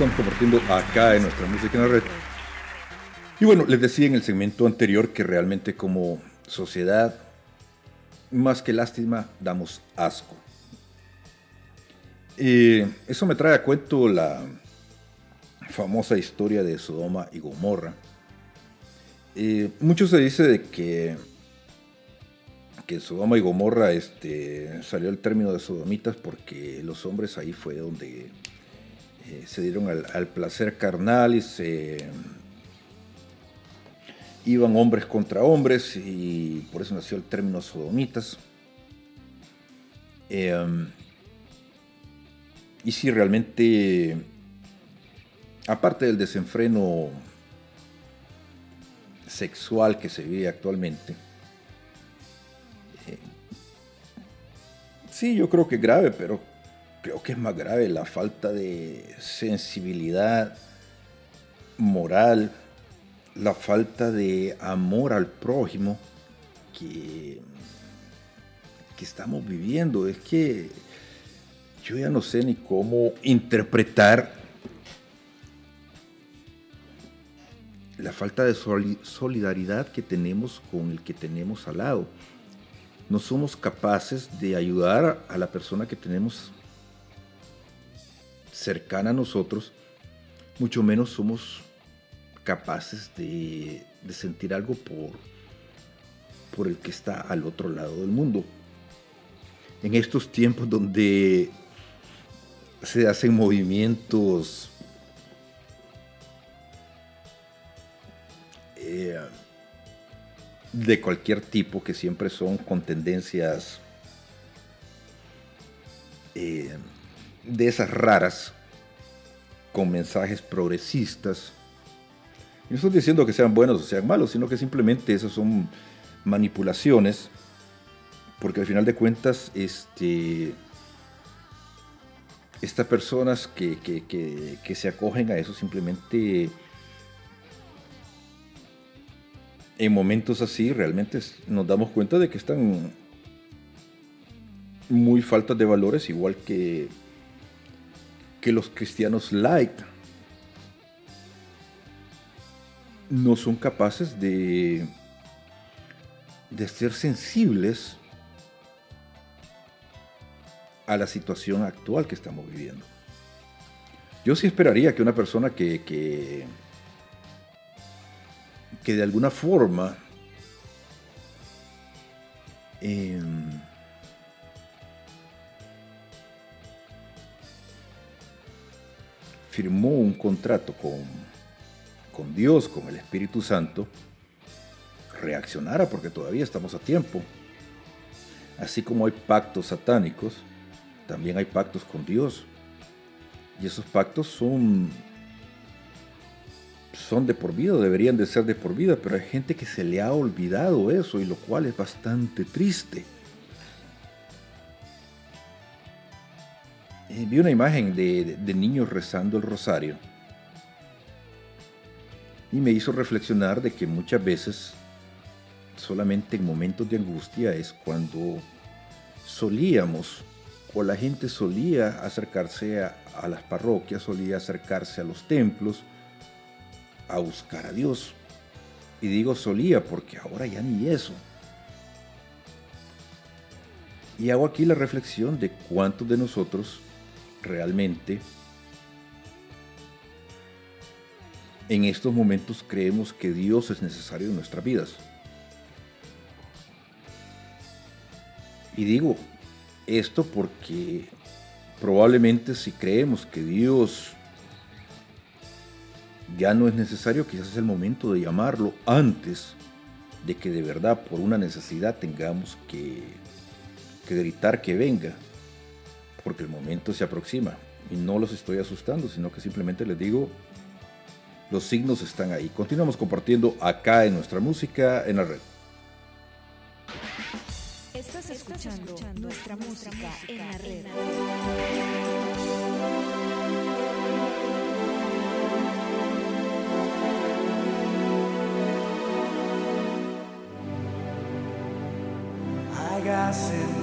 estamos compartiendo acá en nuestra música en la red. Y bueno, les decía en el segmento anterior que realmente como sociedad, más que lástima, damos asco. Eh, eso me trae a cuento la famosa historia de Sodoma y Gomorra. Eh, mucho se dice de que, que Sodoma y Gomorra este, salió el término de sodomitas porque los hombres ahí fue donde eh, se dieron al, placer carnal y se iban hombres contra hombres y por eso nació el término sodomitas. Eh, y si realmente, aparte del desenfreno sexual que se vive actualmente, eh, sí, yo creo que es grave, pero creo que es más grave la falta de sensibilidad moral, la falta de amor al prójimo que, que estamos viviendo. Es que yo ya no sé ni cómo interpretar la falta de soli- solidaridad que tenemos con el que tenemos al lado. No somos capaces de ayudar a la persona que tenemos cercana a nosotros, mucho menos somos capaces de, sentir algo por, por el que está al otro lado del mundo. En estos tiempos donde se hacen movimientos eh, de cualquier tipo que siempre son con tendencias eh, de esas raras con mensajes progresistas. No estoy diciendo que sean buenos o sean malos, sino que simplemente esas son manipulaciones, porque al final de cuentas, este, estas personas que, que- que- se acogen a eso simplemente en momentos así realmente nos damos cuenta de que están muy faltas de valores, igual que, que los cristianos light no son capaces de, de ser sensibles a la situación actual que estamos viviendo. Yo sí esperaría que una persona que, que, que de alguna forma em, firmó un contrato con, con Dios, con el Espíritu Santo, reaccionara porque todavía estamos a tiempo. Así como hay pactos satánicos, también hay pactos con Dios. Y esos pactos son, son de por vida, deberían de ser de por vida, pero hay gente que se le ha olvidado eso y lo cual es bastante triste. Eh, vi una imagen de, niños rezando el rosario y me hizo reflexionar de que muchas veces solamente en momentos de angustia es cuando solíamos o la gente solía acercarse a, a las parroquias, solía acercarse a los templos a buscar a Dios. Y digo solía porque ahora ya ni eso. Y hago aquí la reflexión de cuántos de nosotros realmente en estos momentos creemos que Dios es necesario en nuestras vidas. Y digo esto porque probablemente si creemos que Dios ya no es necesario, quizás es el momento de llamarlo antes de que de verdad por una necesidad tengamos que, que gritar que venga, porque el momento se aproxima. Y no los estoy asustando, sino que simplemente les digo, los signos están ahí. Continuamos compartiendo acá en nuestra música en la red. Estás escuchando nuestra música en la red. Hagas en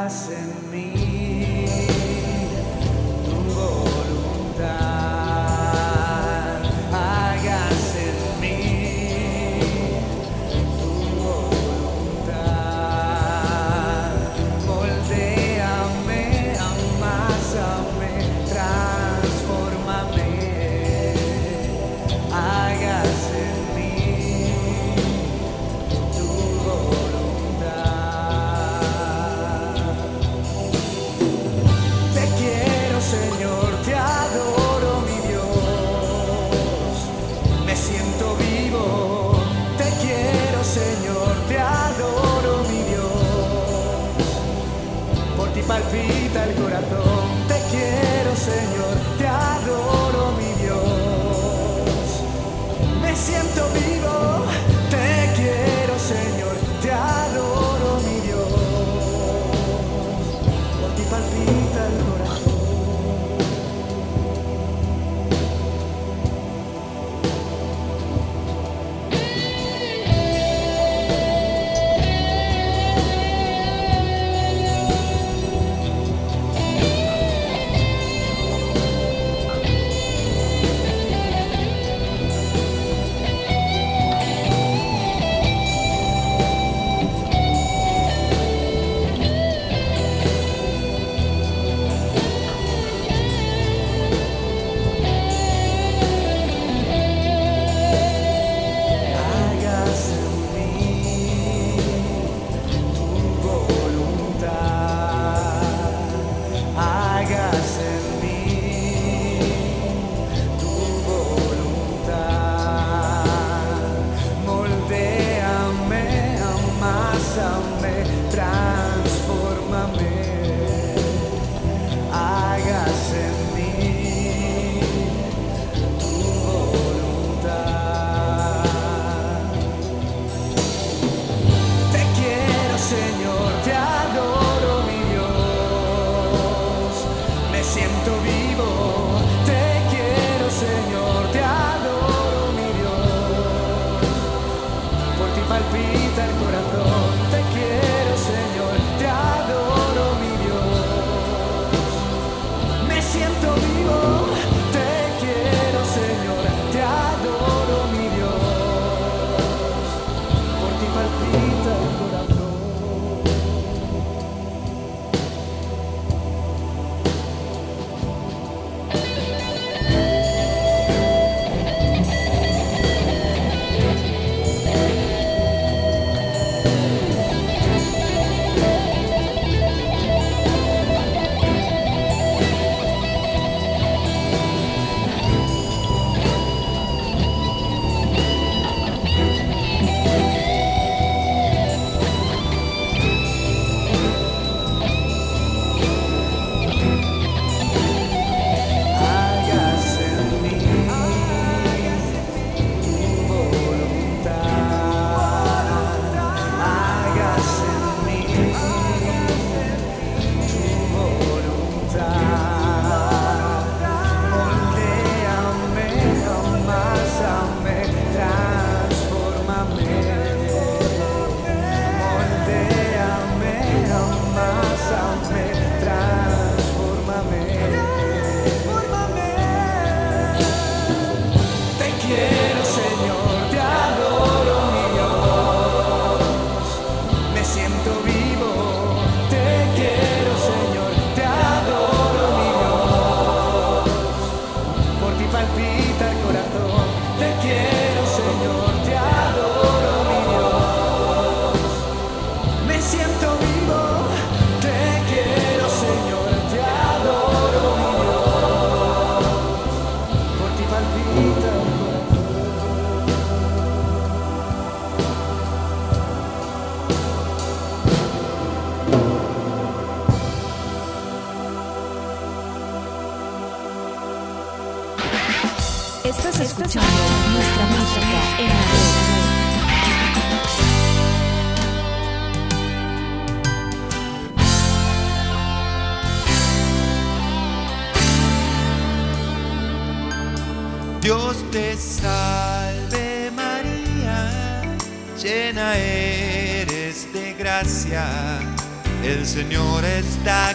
hagas en te salve María, llena eres de gracia, el Señor está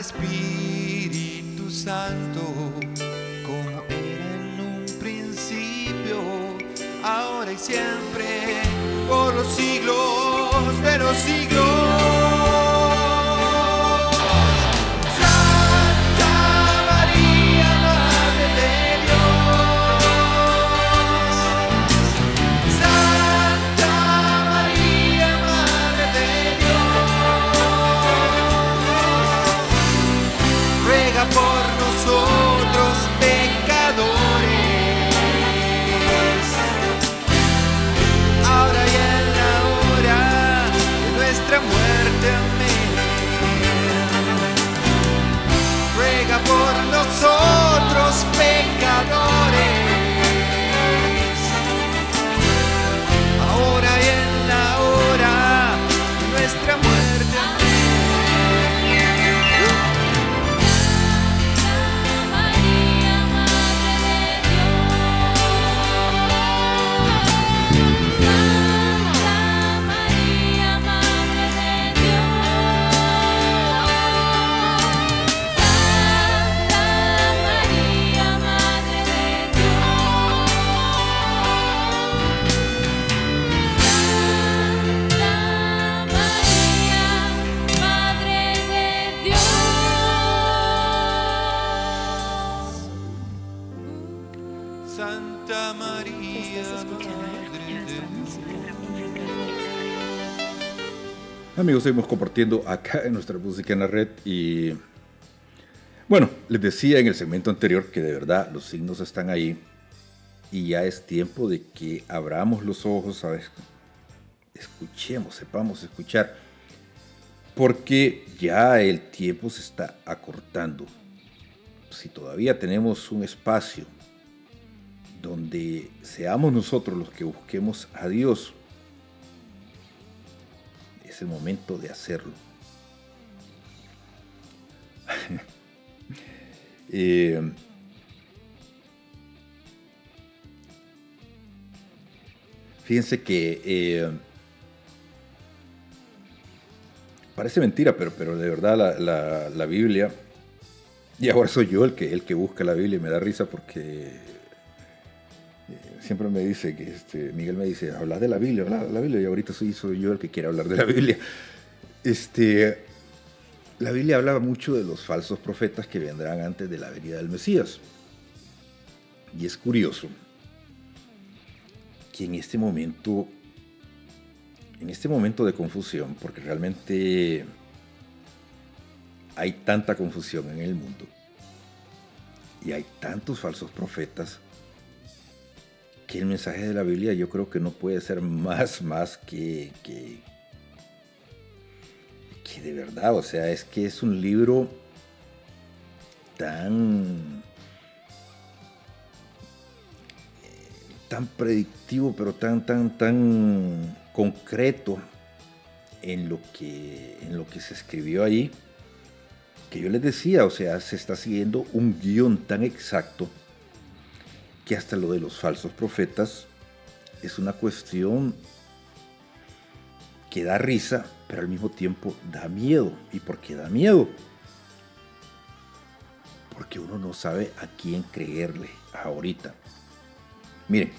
Espíritu Santo, como era en un principio, ahora y siempre, por los siglos de los siglos. Amigos, seguimos compartiendo acá en nuestra música en la red y bueno, les decía en el segmento anterior que de verdad los signos están ahí y ya es tiempo de que abramos los ojos, ¿sabes? Escuchemos, sepamos escuchar, porque ya el tiempo se está acortando. Si todavía tenemos un espacio donde seamos nosotros los que busquemos a Dios, el momento de hacerlo. Eh, fíjense que eh, parece mentira, pero, pero de verdad la, la- la Biblia, y ahora soy yo el que, el que busca la Biblia y me da risa porque siempre me dice que este, Miguel me dice, hablas de la Biblia, habla de la Biblia, y ahorita soy, soy yo el que quiere hablar de la Biblia. Este, la Biblia habla mucho de los falsos profetas que vendrán antes de la venida del Mesías. Y es curioso que en este momento, en este momento de confusión, porque realmente hay tanta confusión en el mundo y hay tantos falsos profetas que el mensaje de la Biblia yo creo que no puede ser más, más que, que, que de verdad, o sea, es que es un libro tan tan predictivo, pero tan, tan, tan concreto en lo que, en lo que se escribió ahí, que yo les decía, o sea, se está siguiendo un guion tan exacto que hasta lo de los falsos profetas es una cuestión que da risa, pero al mismo tiempo da miedo. ¿Y por qué da miedo? Porque uno no sabe a quién creerle ahorita. Miren,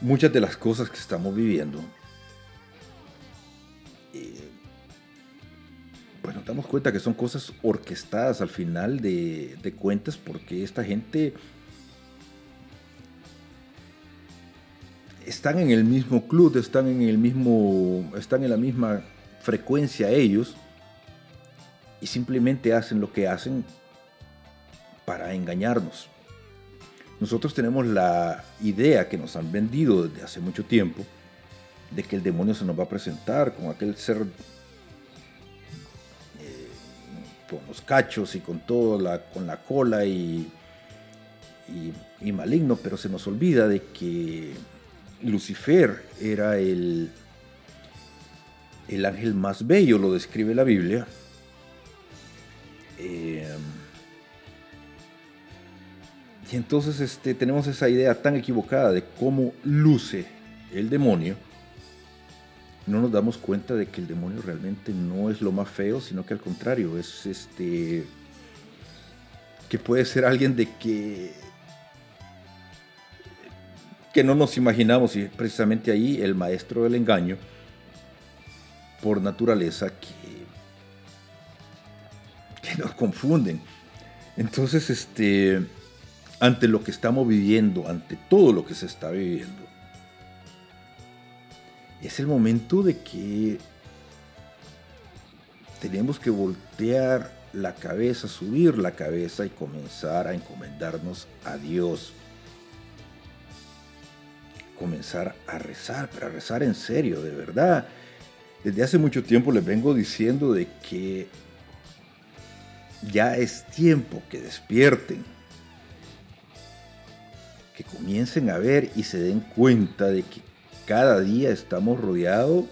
muchas de las cosas que estamos viviendo, eh, pues nos damos cuenta que son cosas orquestadas al final de, de cuentas porque esta gente están en el mismo club, están en el mismo, están en la misma frecuencia ellos y simplemente hacen lo que hacen para engañarnos. Nosotros tenemos la idea que nos han vendido desde hace mucho tiempo de que el demonio se nos va a presentar como aquel ser eh, con los cachos y con todo, la, con la cola y, y maligno, pero se nos olvida de que Lucifer era el, el ángel más bello, lo describe la Biblia. Eh, y entonces este, tenemos esa idea tan equivocada de cómo luce el demonio. No nos damos cuenta de que el demonio realmente no es lo más feo, sino que al contrario, es este que puede ser alguien de que que no nos imaginamos y precisamente ahí el maestro del engaño por naturaleza que, que nos confunden. Entonces, este, ante lo que estamos viviendo, ante todo lo que se está viviendo, es el momento de que tenemos que voltear la cabeza, subir la cabeza y comenzar a encomendarnos a Dios. Comenzar a rezar, pero a rezar en serio, de verdad. Desde hace mucho tiempo les vengo diciendo de que ya es tiempo que despierten, que comiencen a ver y se den cuenta de que cada día estamos rodeados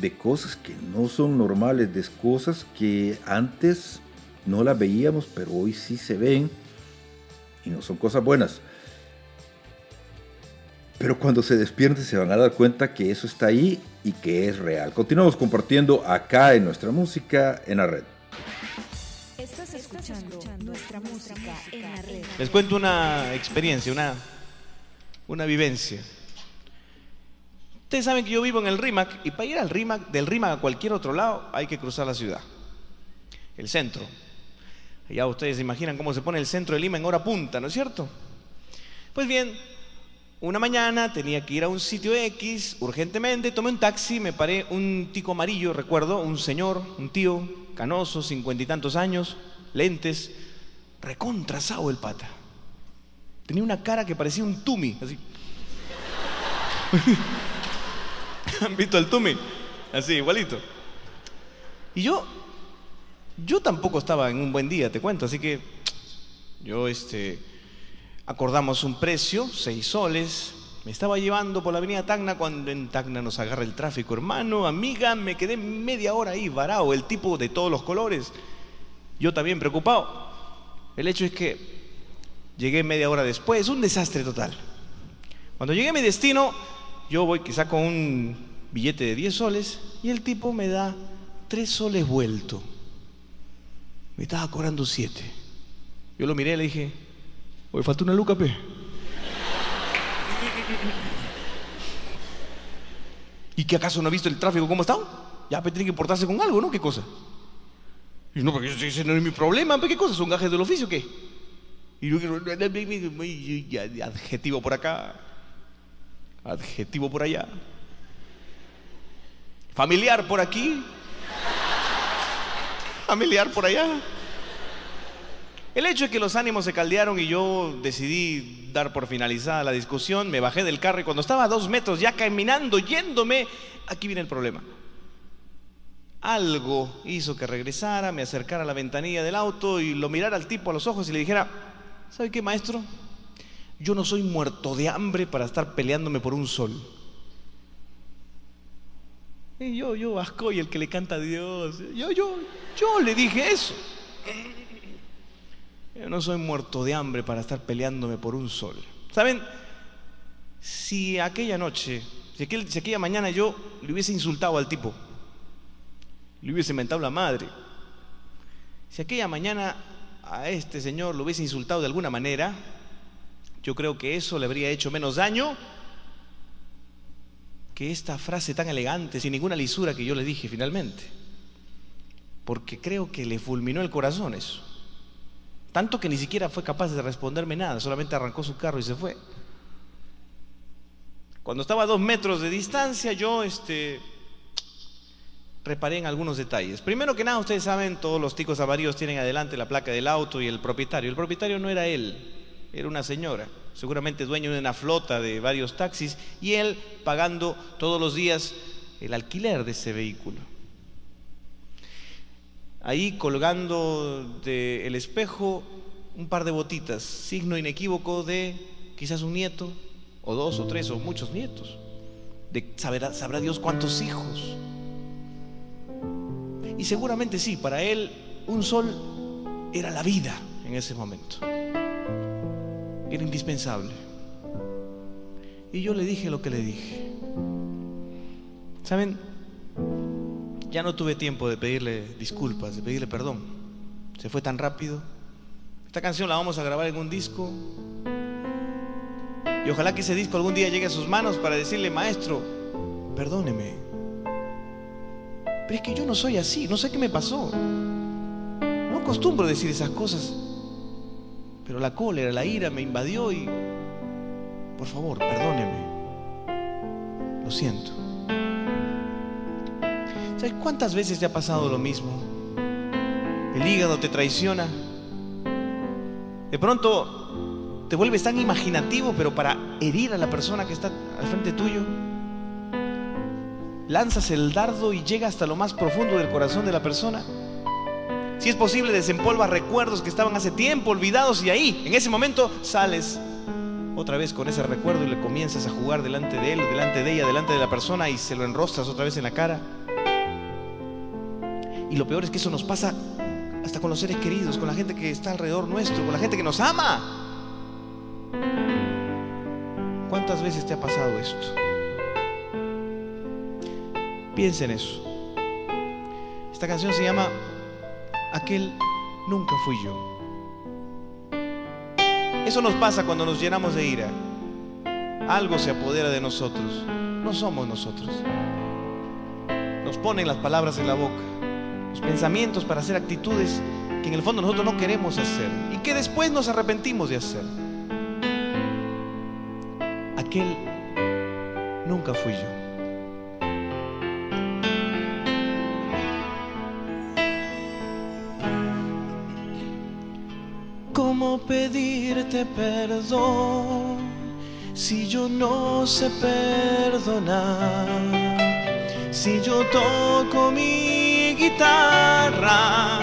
de cosas que no son normales, de cosas que antes no las veíamos, pero hoy sí se ven y no son cosas buenas. Pero cuando se despierten se van a dar cuenta que eso está ahí y que es real. Continuamos compartiendo acá en nuestra música en la red. Estás escuchando nuestra música en la red. Les cuento una experiencia, una, una vivencia. Ustedes saben que yo vivo en el RIMAC y para ir al RIMAC, del RIMAC a cualquier otro lado hay que cruzar la ciudad. El centro. Ya ustedes se imaginan cómo se pone el centro de Lima en hora punta, ¿no es cierto? Pues bien, una mañana tenía que ir a un sitio X urgentemente, tomé un taxi, me paré un tico amarillo, recuerdo, un señor, un tío, canoso, cincuenta y tantos años, lentes, recontrasado el pata. Tenía una cara que parecía un tumi, así. ¿Han visto el tumi? Así, igualito. Y yo, yo tampoco estaba en un buen día, te cuento, así que yo, este, acordamos un precio, seis soles. Me estaba llevando por la avenida Tacna cuando en Tacna nos agarra el tráfico, hermano, amiga, me quedé media hora ahí varado, el tipo de todos los colores. Yo también preocupado. El hecho es que llegué media hora después, un desastre total. Cuando llegué a mi destino, yo voy quizá con un billete de 10 soles y el tipo me da 3 soles vuelto. Me estaba cobrando 7. Yo lo miré y le dije, Oye, falta una luca, pe. ¿Y que acaso no ha visto el tráfico cómo está? Ya, pe, tiene que portarse con algo, ¿no? ¿Qué cosa? Y no, porque ese no es mi problema. ¿Qué cosa? ¿Son gajes del oficio qué? Y yo adjetivo por acá, adjetivo por allá, familiar por aquí, familiar por allá. El hecho es que los ánimos se caldearon y yo decidí dar por finalizada la discusión, me bajé del carro y cuando estaba a dos metros ya caminando, yéndome, aquí viene el problema. Algo hizo que regresara, me acercara a la ventanilla del auto y lo mirara al tipo a los ojos y le dijera, ¿sabe qué, maestro? Yo no soy muerto de hambre para estar peleándome por un sol. Y yo, yo, asco y el que le canta a Dios. Yo, yo, yo le dije eso. No soy muerto de hambre para estar peleándome por un sol. ¿Saben? Si aquella noche, si aquella mañana yo le hubiese insultado al tipo, le hubiese mentado la madre, si aquella mañana a este señor lo hubiese insultado de alguna manera, yo creo que eso le habría hecho menos daño que esta frase tan elegante, sin ninguna lisura que yo le dije finalmente. Porque creo que le fulminó el corazón eso. Tanto que ni siquiera fue capaz de responderme nada, solamente arrancó su carro y se fue. Cuando estaba a dos metros de distancia, yo este, reparé en algunos detalles. Primero que nada, ustedes saben, todos los ticos amarillos tienen adelante la placa del auto y el propietario. El propietario no era él, era una señora, seguramente dueño de una flota de varios taxis, y él pagando todos los días el alquiler de ese vehículo. Ahí colgando del espejo un par de botitas, signo inequívoco de quizás un nieto, o dos, o tres, o muchos nietos. De sabrá, Dios cuántos hijos. Y seguramente sí, para él un sol era la vida en ese momento. Era indispensable. Y yo le dije lo que le dije. ¿Saben? Ya no tuve tiempo de pedirle disculpas, de pedirle perdón. Se fue tan rápido. Esta canción la vamos a grabar en un disco. Y ojalá que ese disco algún día llegue a sus manos para decirle, maestro, perdóneme. Pero es que yo no soy así, no sé qué me pasó. No acostumbro decir esas cosas. Pero la cólera, la ira me invadió y... Por favor, perdóneme. Lo siento. ¿Sabes cuántas veces te ha pasado lo mismo? El hígado te traiciona. De pronto te vuelves tan imaginativo, pero para herir a la persona que está al frente tuyo. Lanzas el dardo y llega hasta lo más profundo del corazón de la persona. Si es posible, desempolvas recuerdos que estaban hace tiempo olvidados y ahí, en ese momento, sales otra vez con ese recuerdo y le comienzas a jugar delante de él, delante de ella, delante de la persona y se lo enrostras otra vez en la cara. Y lo peor es que eso nos pasa hasta con los seres queridos, con la gente que está alrededor nuestro, con la gente que nos ama. ¿Cuántas veces te ha pasado esto? Piensa en eso. Esta canción se llama Aquel nunca fui yo. Eso nos pasa cuando nos llenamos de ira. Algo se apodera de nosotros. No somos nosotros. Nos ponen las palabras en la boca, pensamientos para hacer actitudes que en el fondo nosotros no queremos hacer y que después nos arrepentimos de hacer. Aquel nunca fui yo. ¿Cómo pedirte perdón si yo no sé perdonar? Si yo toco mi guitarra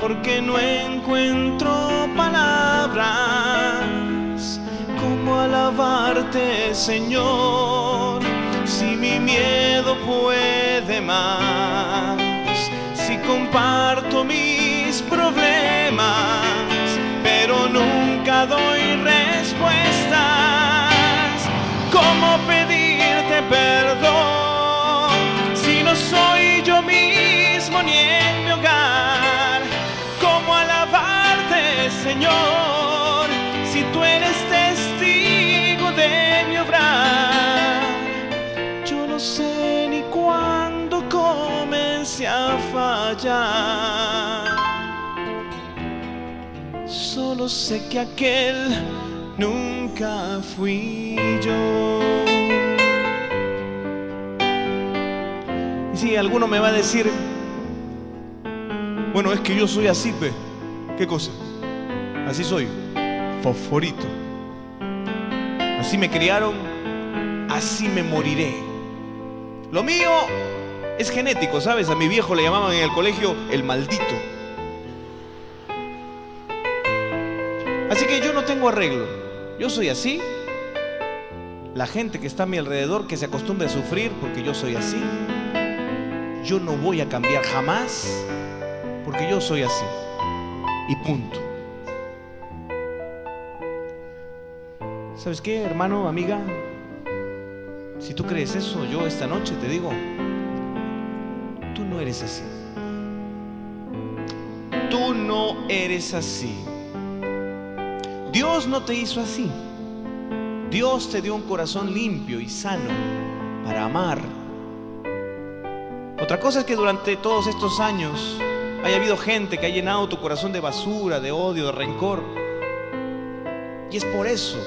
porque no encuentro palabras. ¿Cómo alabarte, Señor, si mi miedo puede más? Si comparto mis problemas pero nunca doy respuestas. Sé que aquel nunca fui yo. Y si alguno me va a decir, bueno, es que yo soy así, pe. ¿Qué cosa? Así soy. Fosforito. Así me criaron, así me moriré. Lo mío es genético, ¿sabes? A mi viejo le llamaban en el colegio el maldito. Así que yo no tengo arreglo. Yo soy así. La gente que está a mi alrededor que se acostumbre a sufrir porque yo soy así. Yo no voy a cambiar jamás porque yo soy así. Y punto. ¿Sabes qué, hermano, amiga? Si tú crees eso, yo esta noche te digo, tú no eres así. Tú no eres así. Dios no te hizo así. Dios te dio un corazón limpio y sano para amar. Otra cosa es que durante todos estos años haya habido gente que ha llenado tu corazón de basura, de odio, de rencor. Y es por eso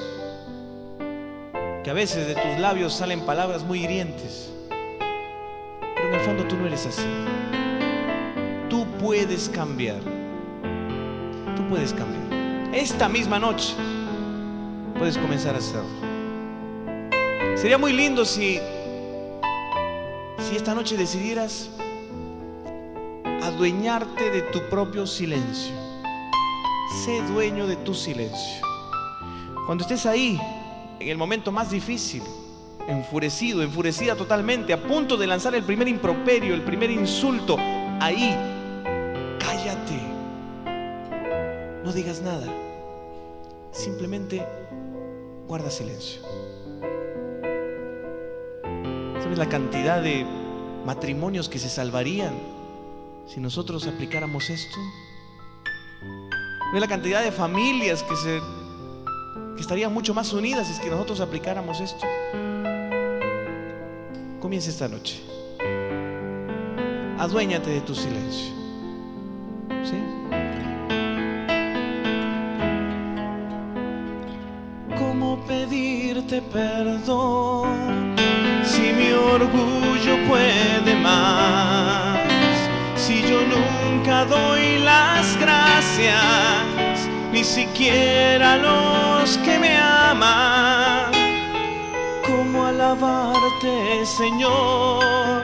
que a veces de tus labios salen palabras muy hirientes. Pero en el fondo tú no eres así. Tú puedes cambiar. Tú puedes cambiar. Esta misma noche puedes comenzar a hacerlo. Sería muy lindo si si esta noche decidieras adueñarte de tu propio silencio. Sé dueño de tu silencio. Cuando estés ahí, en el momento más difícil, enfurecido, enfurecida totalmente, a punto de lanzar el primer improperio, el primer insulto, ahí, No digas nada. Simplemente guarda silencio. ¿Sabes la cantidad de matrimonios que se salvarían si nosotros aplicáramos esto? ¿Ves la cantidad de familias que se que estarían mucho más unidas si nosotros aplicáramos esto? Comienza esta noche. Aduéñate de tu silencio. Pedirte perdón si mi orgullo puede más? Si yo nunca doy las gracias, ni siquiera a los que me aman. ¿Cómo alabarte, Señor,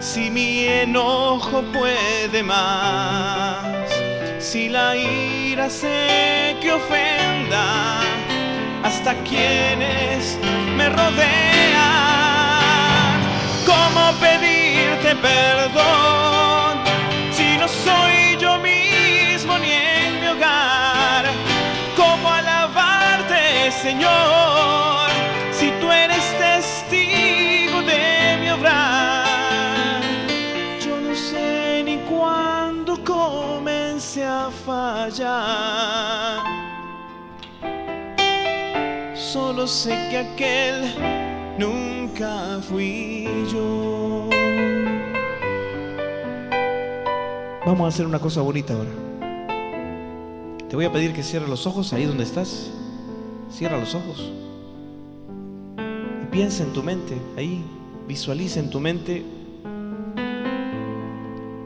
si mi enojo puede más? Si la ira sé que ofenda hasta quienes me rodean. ¿Cómo pedirte perdón si no soy yo mismo ni en mi hogar? ¿Cómo alabarte, Señor, si tú eres testigo de mi obrar? Yo no sé ni cuándo comencé a fallar. Sé que aquel nunca fui yo. Vamos a hacer una cosa bonita ahora. Te voy a pedir que cierres los ojos ahí donde estás. Cierra los ojos. Y piensa en tu mente, ahí. Visualiza en tu mente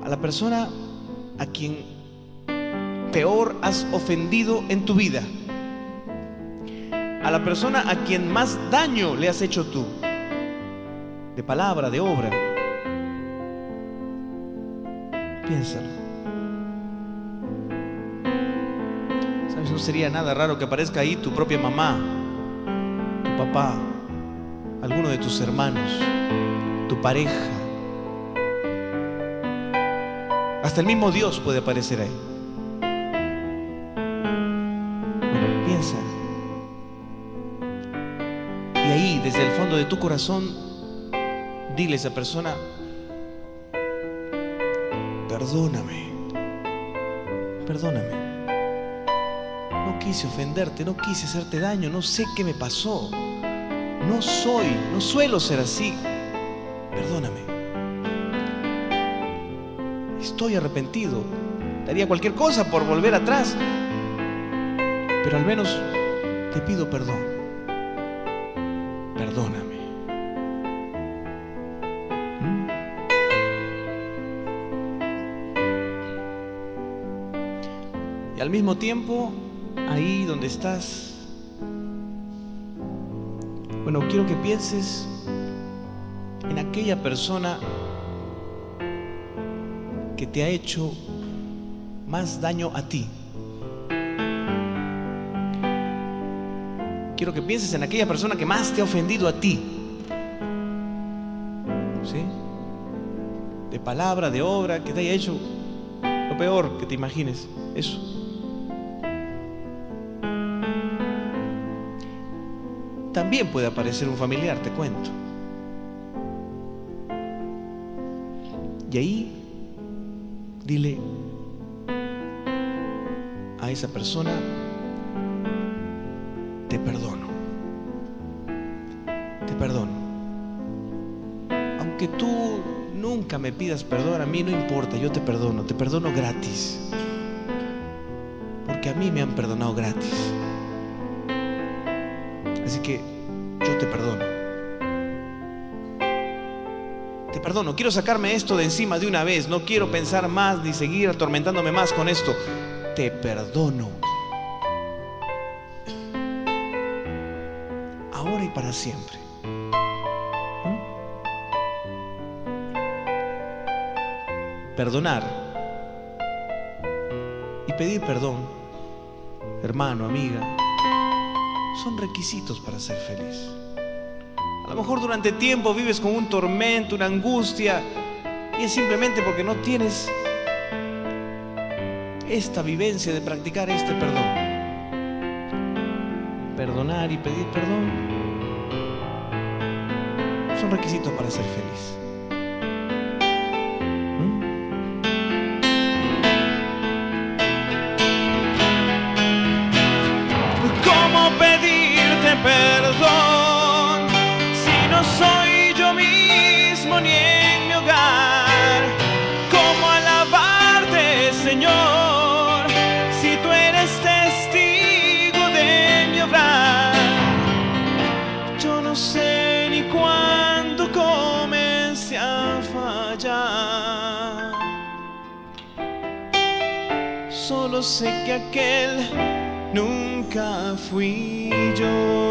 a la persona a quien peor has ofendido en tu vida a la persona a quien más daño le has hecho tú, de palabra, de obra. Piénsalo. ¿Sabes? No sería nada raro que aparezca ahí tu propia mamá, tu papá, alguno de tus hermanos, tu pareja. Hasta el mismo Dios puede aparecer ahí. Y ahí, desde el fondo de tu corazón, dile a esa persona, perdóname, perdóname. No quise ofenderte, no quise hacerte daño, no sé qué me pasó. No soy, no suelo ser así. Perdóname. Estoy arrepentido. Daría cualquier cosa por volver atrás. Pero al menos te pido perdón. Al mismo tiempo, ahí donde estás, bueno, quiero que pienses en aquella persona que te ha hecho más daño a ti. Quiero que pienses en aquella persona que más te ha ofendido a ti. ¿Sí? De palabra, de obra, que te haya hecho lo peor que te imagines. Eso. También puede aparecer un familiar, te cuento. Y ahí dile a esa persona, te perdono. Te perdono. Aunque tú nunca me pidas perdón, a mí no importa, yo te perdono, te perdono gratis. Porque a mí me han perdonado gratis. Perdono, quiero sacarme esto de encima de una vez, no quiero pensar más ni seguir atormentándome más con esto. Te perdono. Ahora y para siempre. Perdonar y pedir perdón, hermano, amiga, son requisitos para ser feliz. Lo mejor durante tiempo vives con un tormento, una angustia, y es simplemente porque no tienes esta vivencia de practicar este perdón. Perdonar y pedir perdón son requisitos para ser feliz. Sé que aquel nunca fui yo.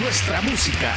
Nuestra música.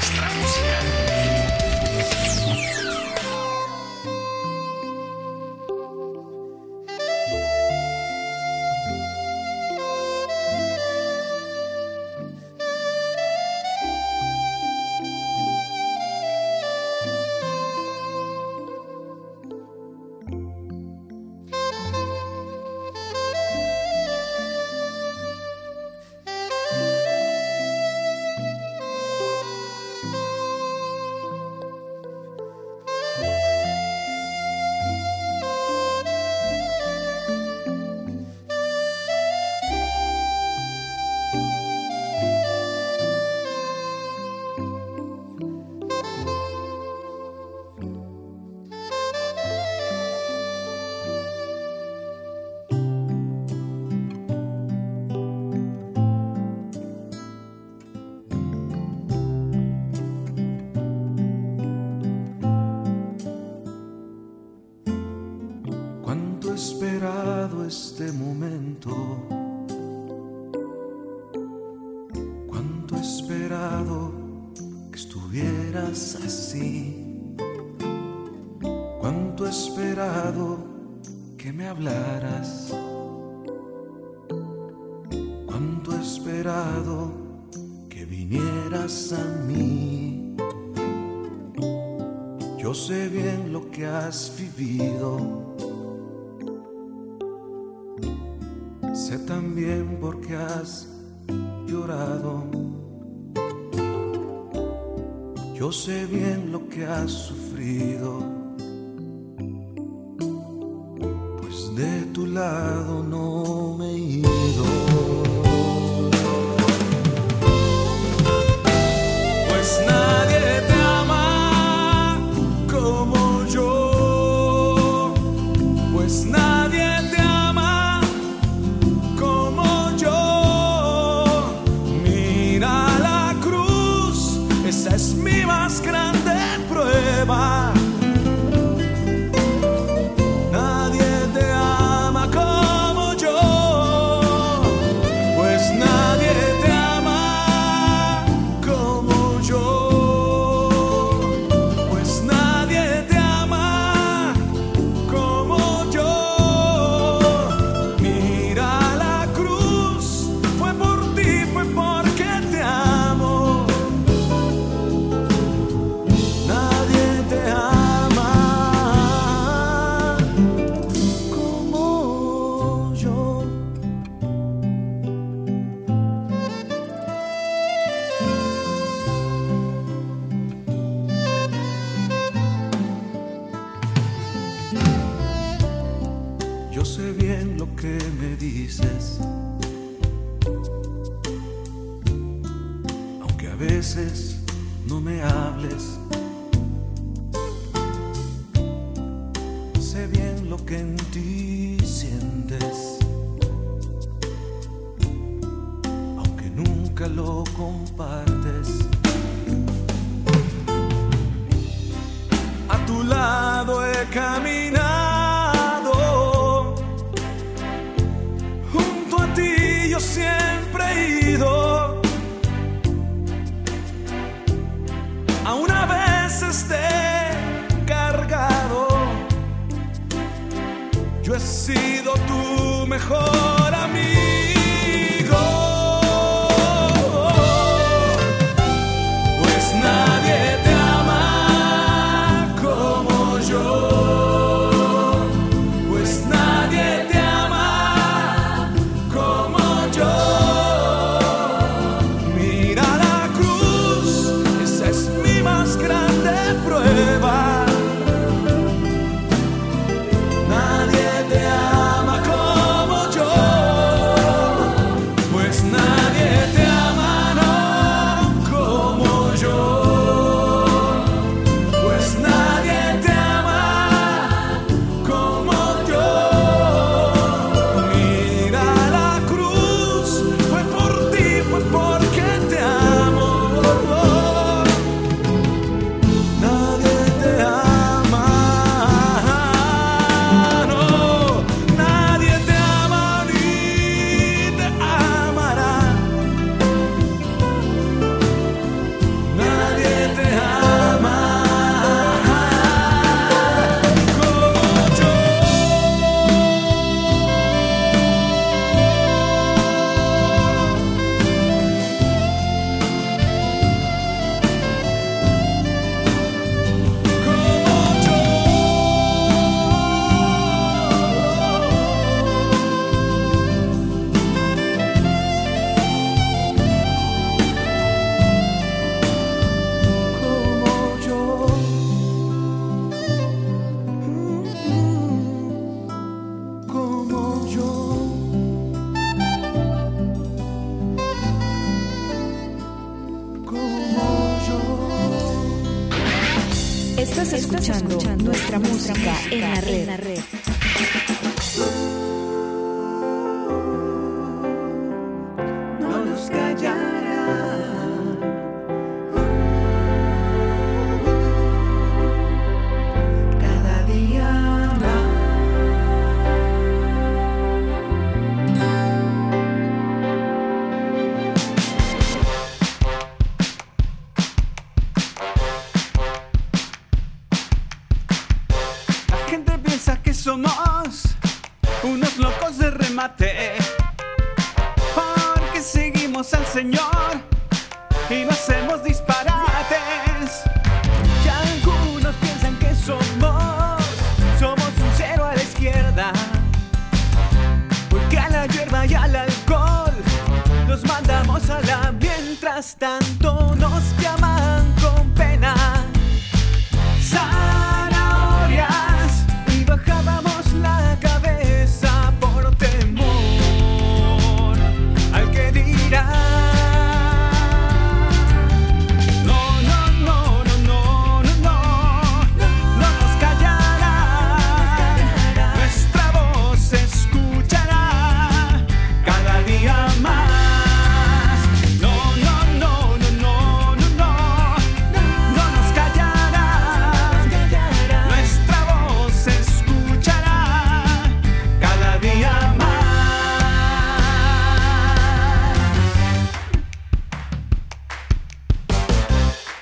he sido tu mejor.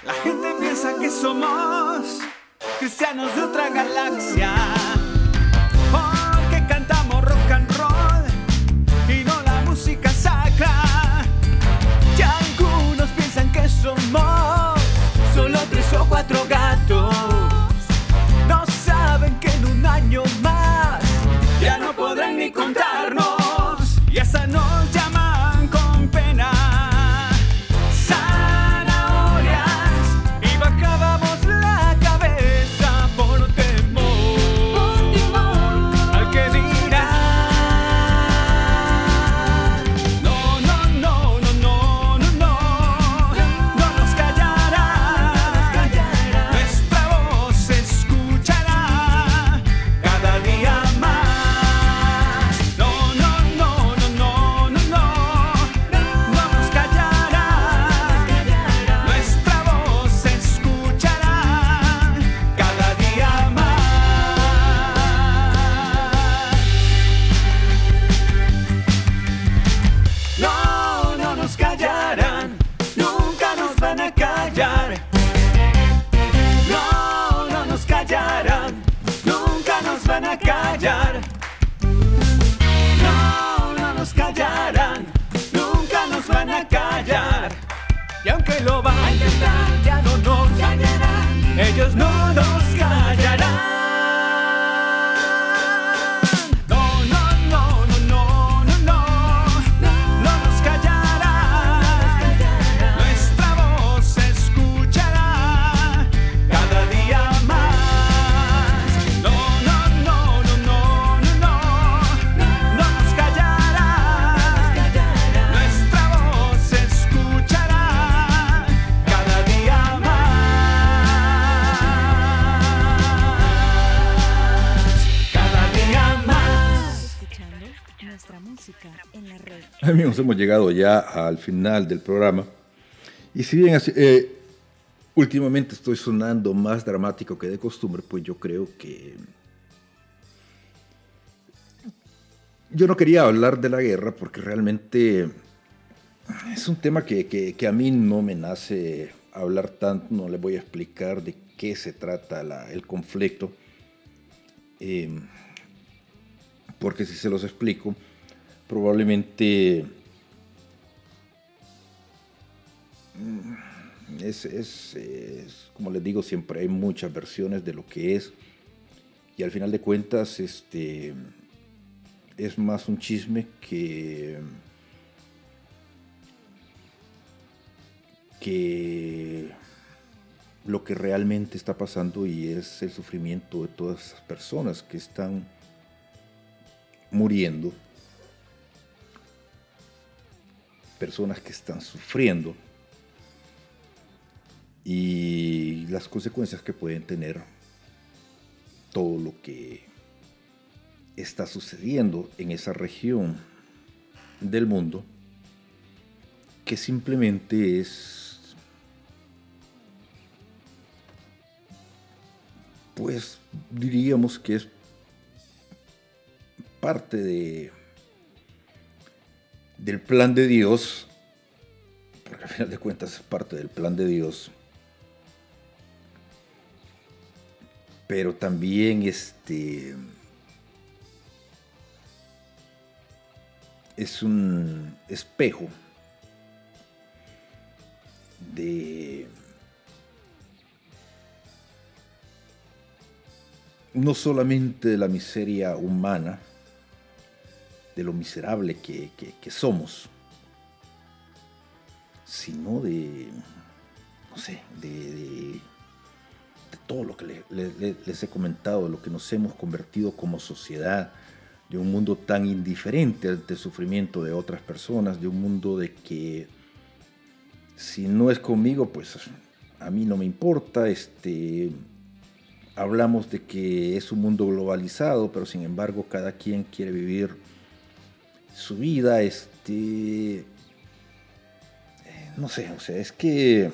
La gente piensa que somos cristianos de otra galaxia. Porque cantamos rock and roll y no la música sacra. Y algunos piensan que somos solo tres o cuatro gatos. No saben que en un año más ya no podrán ni contarnos. Y esa noche. Hemos llegado ya al final del programa. Y si bien eh, últimamente estoy sonando más dramático que de costumbre, pues yo creo que... Yo no quería hablar de la guerra porque realmente es un tema que, a mí no me nace hablar tanto, no les voy a explicar de qué se trata el conflicto. Eh, porque si se los explico, probablemente es, es- es, como les digo siempre, hay muchas versiones de lo que es. Y al final de cuentas este, es más un chisme que, que lo que realmente está pasando y es el sufrimiento de todas esas personas que están muriendo, personas que están sufriendo y las consecuencias que pueden tener todo lo que está sucediendo en esa región del mundo que simplemente es pues diríamos que es parte de del plan de Dios, porque al final de cuentas es parte del plan de Dios, pero también este es un espejo de no solamente de la miseria humana, de lo miserable que, que- somos, sino de, no sé, de todo lo que le- le- le- les he comentado, lo que nos hemos convertido como sociedad, de un mundo tan indiferente ante el sufrimiento de otras personas, de un mundo de que si no es conmigo, pues a mí no me importa, este, hablamos de que es un mundo globalizado, pero sin embargo cada quien quiere vivir su vida, este, eh, no sé, o sea, es que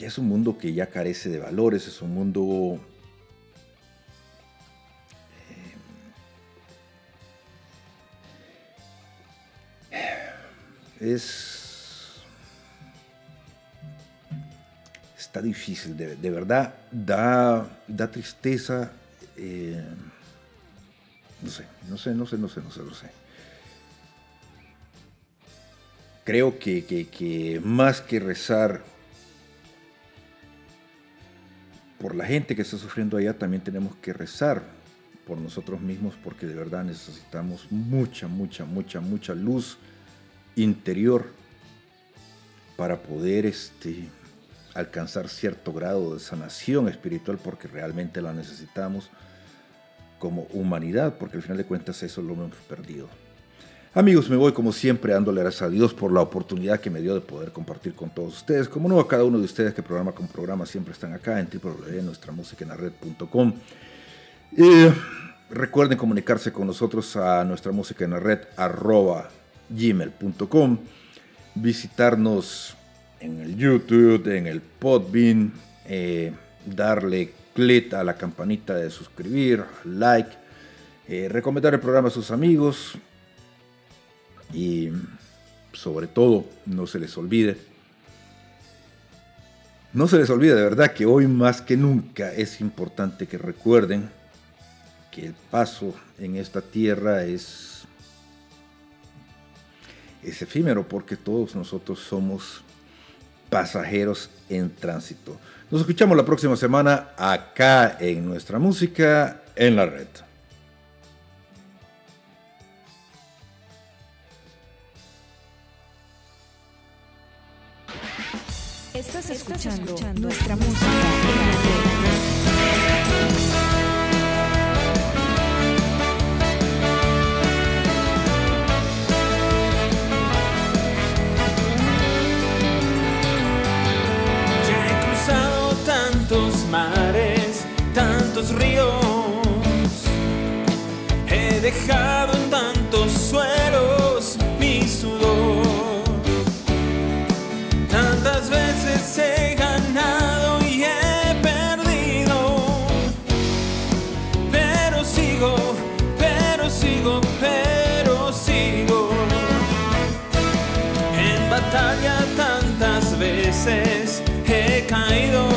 ya es un mundo que ya carece de valores, es un mundo eh, es está difícil, de, verdad da, da tristeza. eh, no sé, no sé, no sé, no sé, no sé, no sé. Creo que, que- que más que rezar por la gente que está sufriendo allá, también tenemos que rezar por nosotros mismos porque de verdad necesitamos mucha, mucha, mucha, mucha luz interior para poder este, alcanzar cierto grado de sanación espiritual porque realmente la necesitamos como humanidad, porque al final de cuentas eso lo hemos perdido. Amigos, me voy como siempre dándole gracias a Dios por la oportunidad que me dio de poder compartir con todos ustedes. Como no a cada uno de ustedes que programa con programa siempre están acá en www.nuestramusicaenlared.com. Eh, recuerden comunicarse con nosotros a nuestra música en la red gmail.com. Visitarnos en el YouTube, en el Podbean, eh, darle clic a la campanita de suscribir, like, eh, recomendar el programa a sus amigos y sobre todo no se les olvide. No se les olvide de verdad que hoy más que nunca es importante que recuerden que el paso en esta tierra es, es efímero porque todos nosotros somos pasajeros en tránsito. Nos escuchamos la próxima semana acá en nuestra música en la red. escuchando, nuestra música. Ya he cruzado tantos mares, tantos ríos. He dejado caído.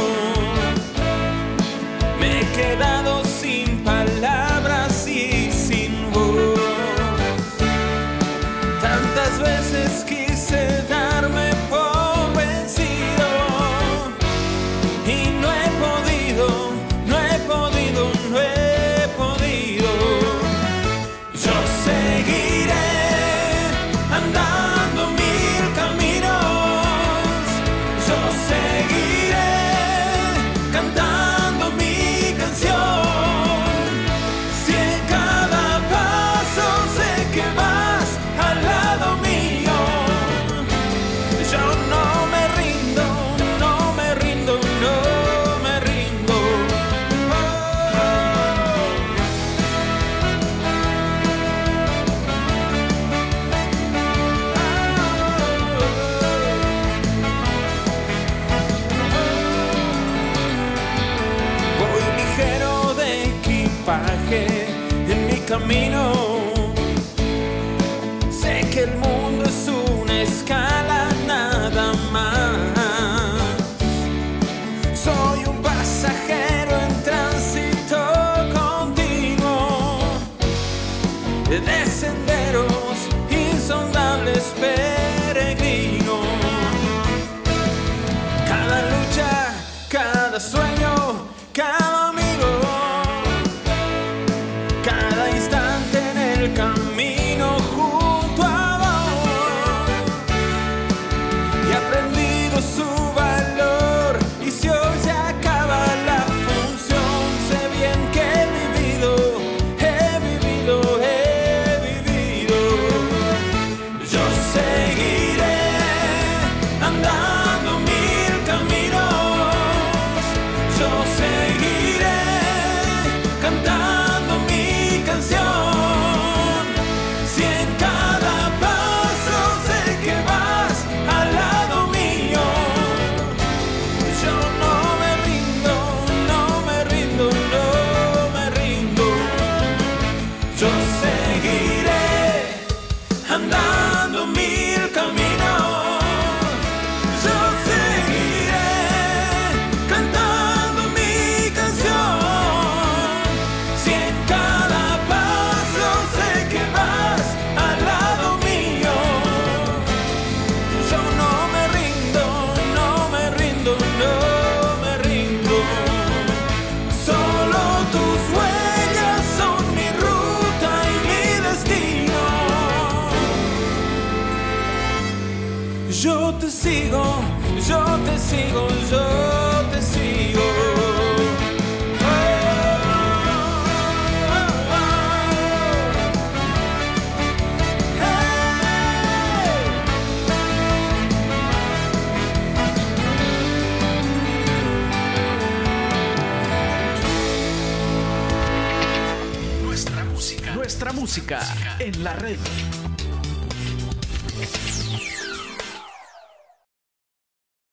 la red.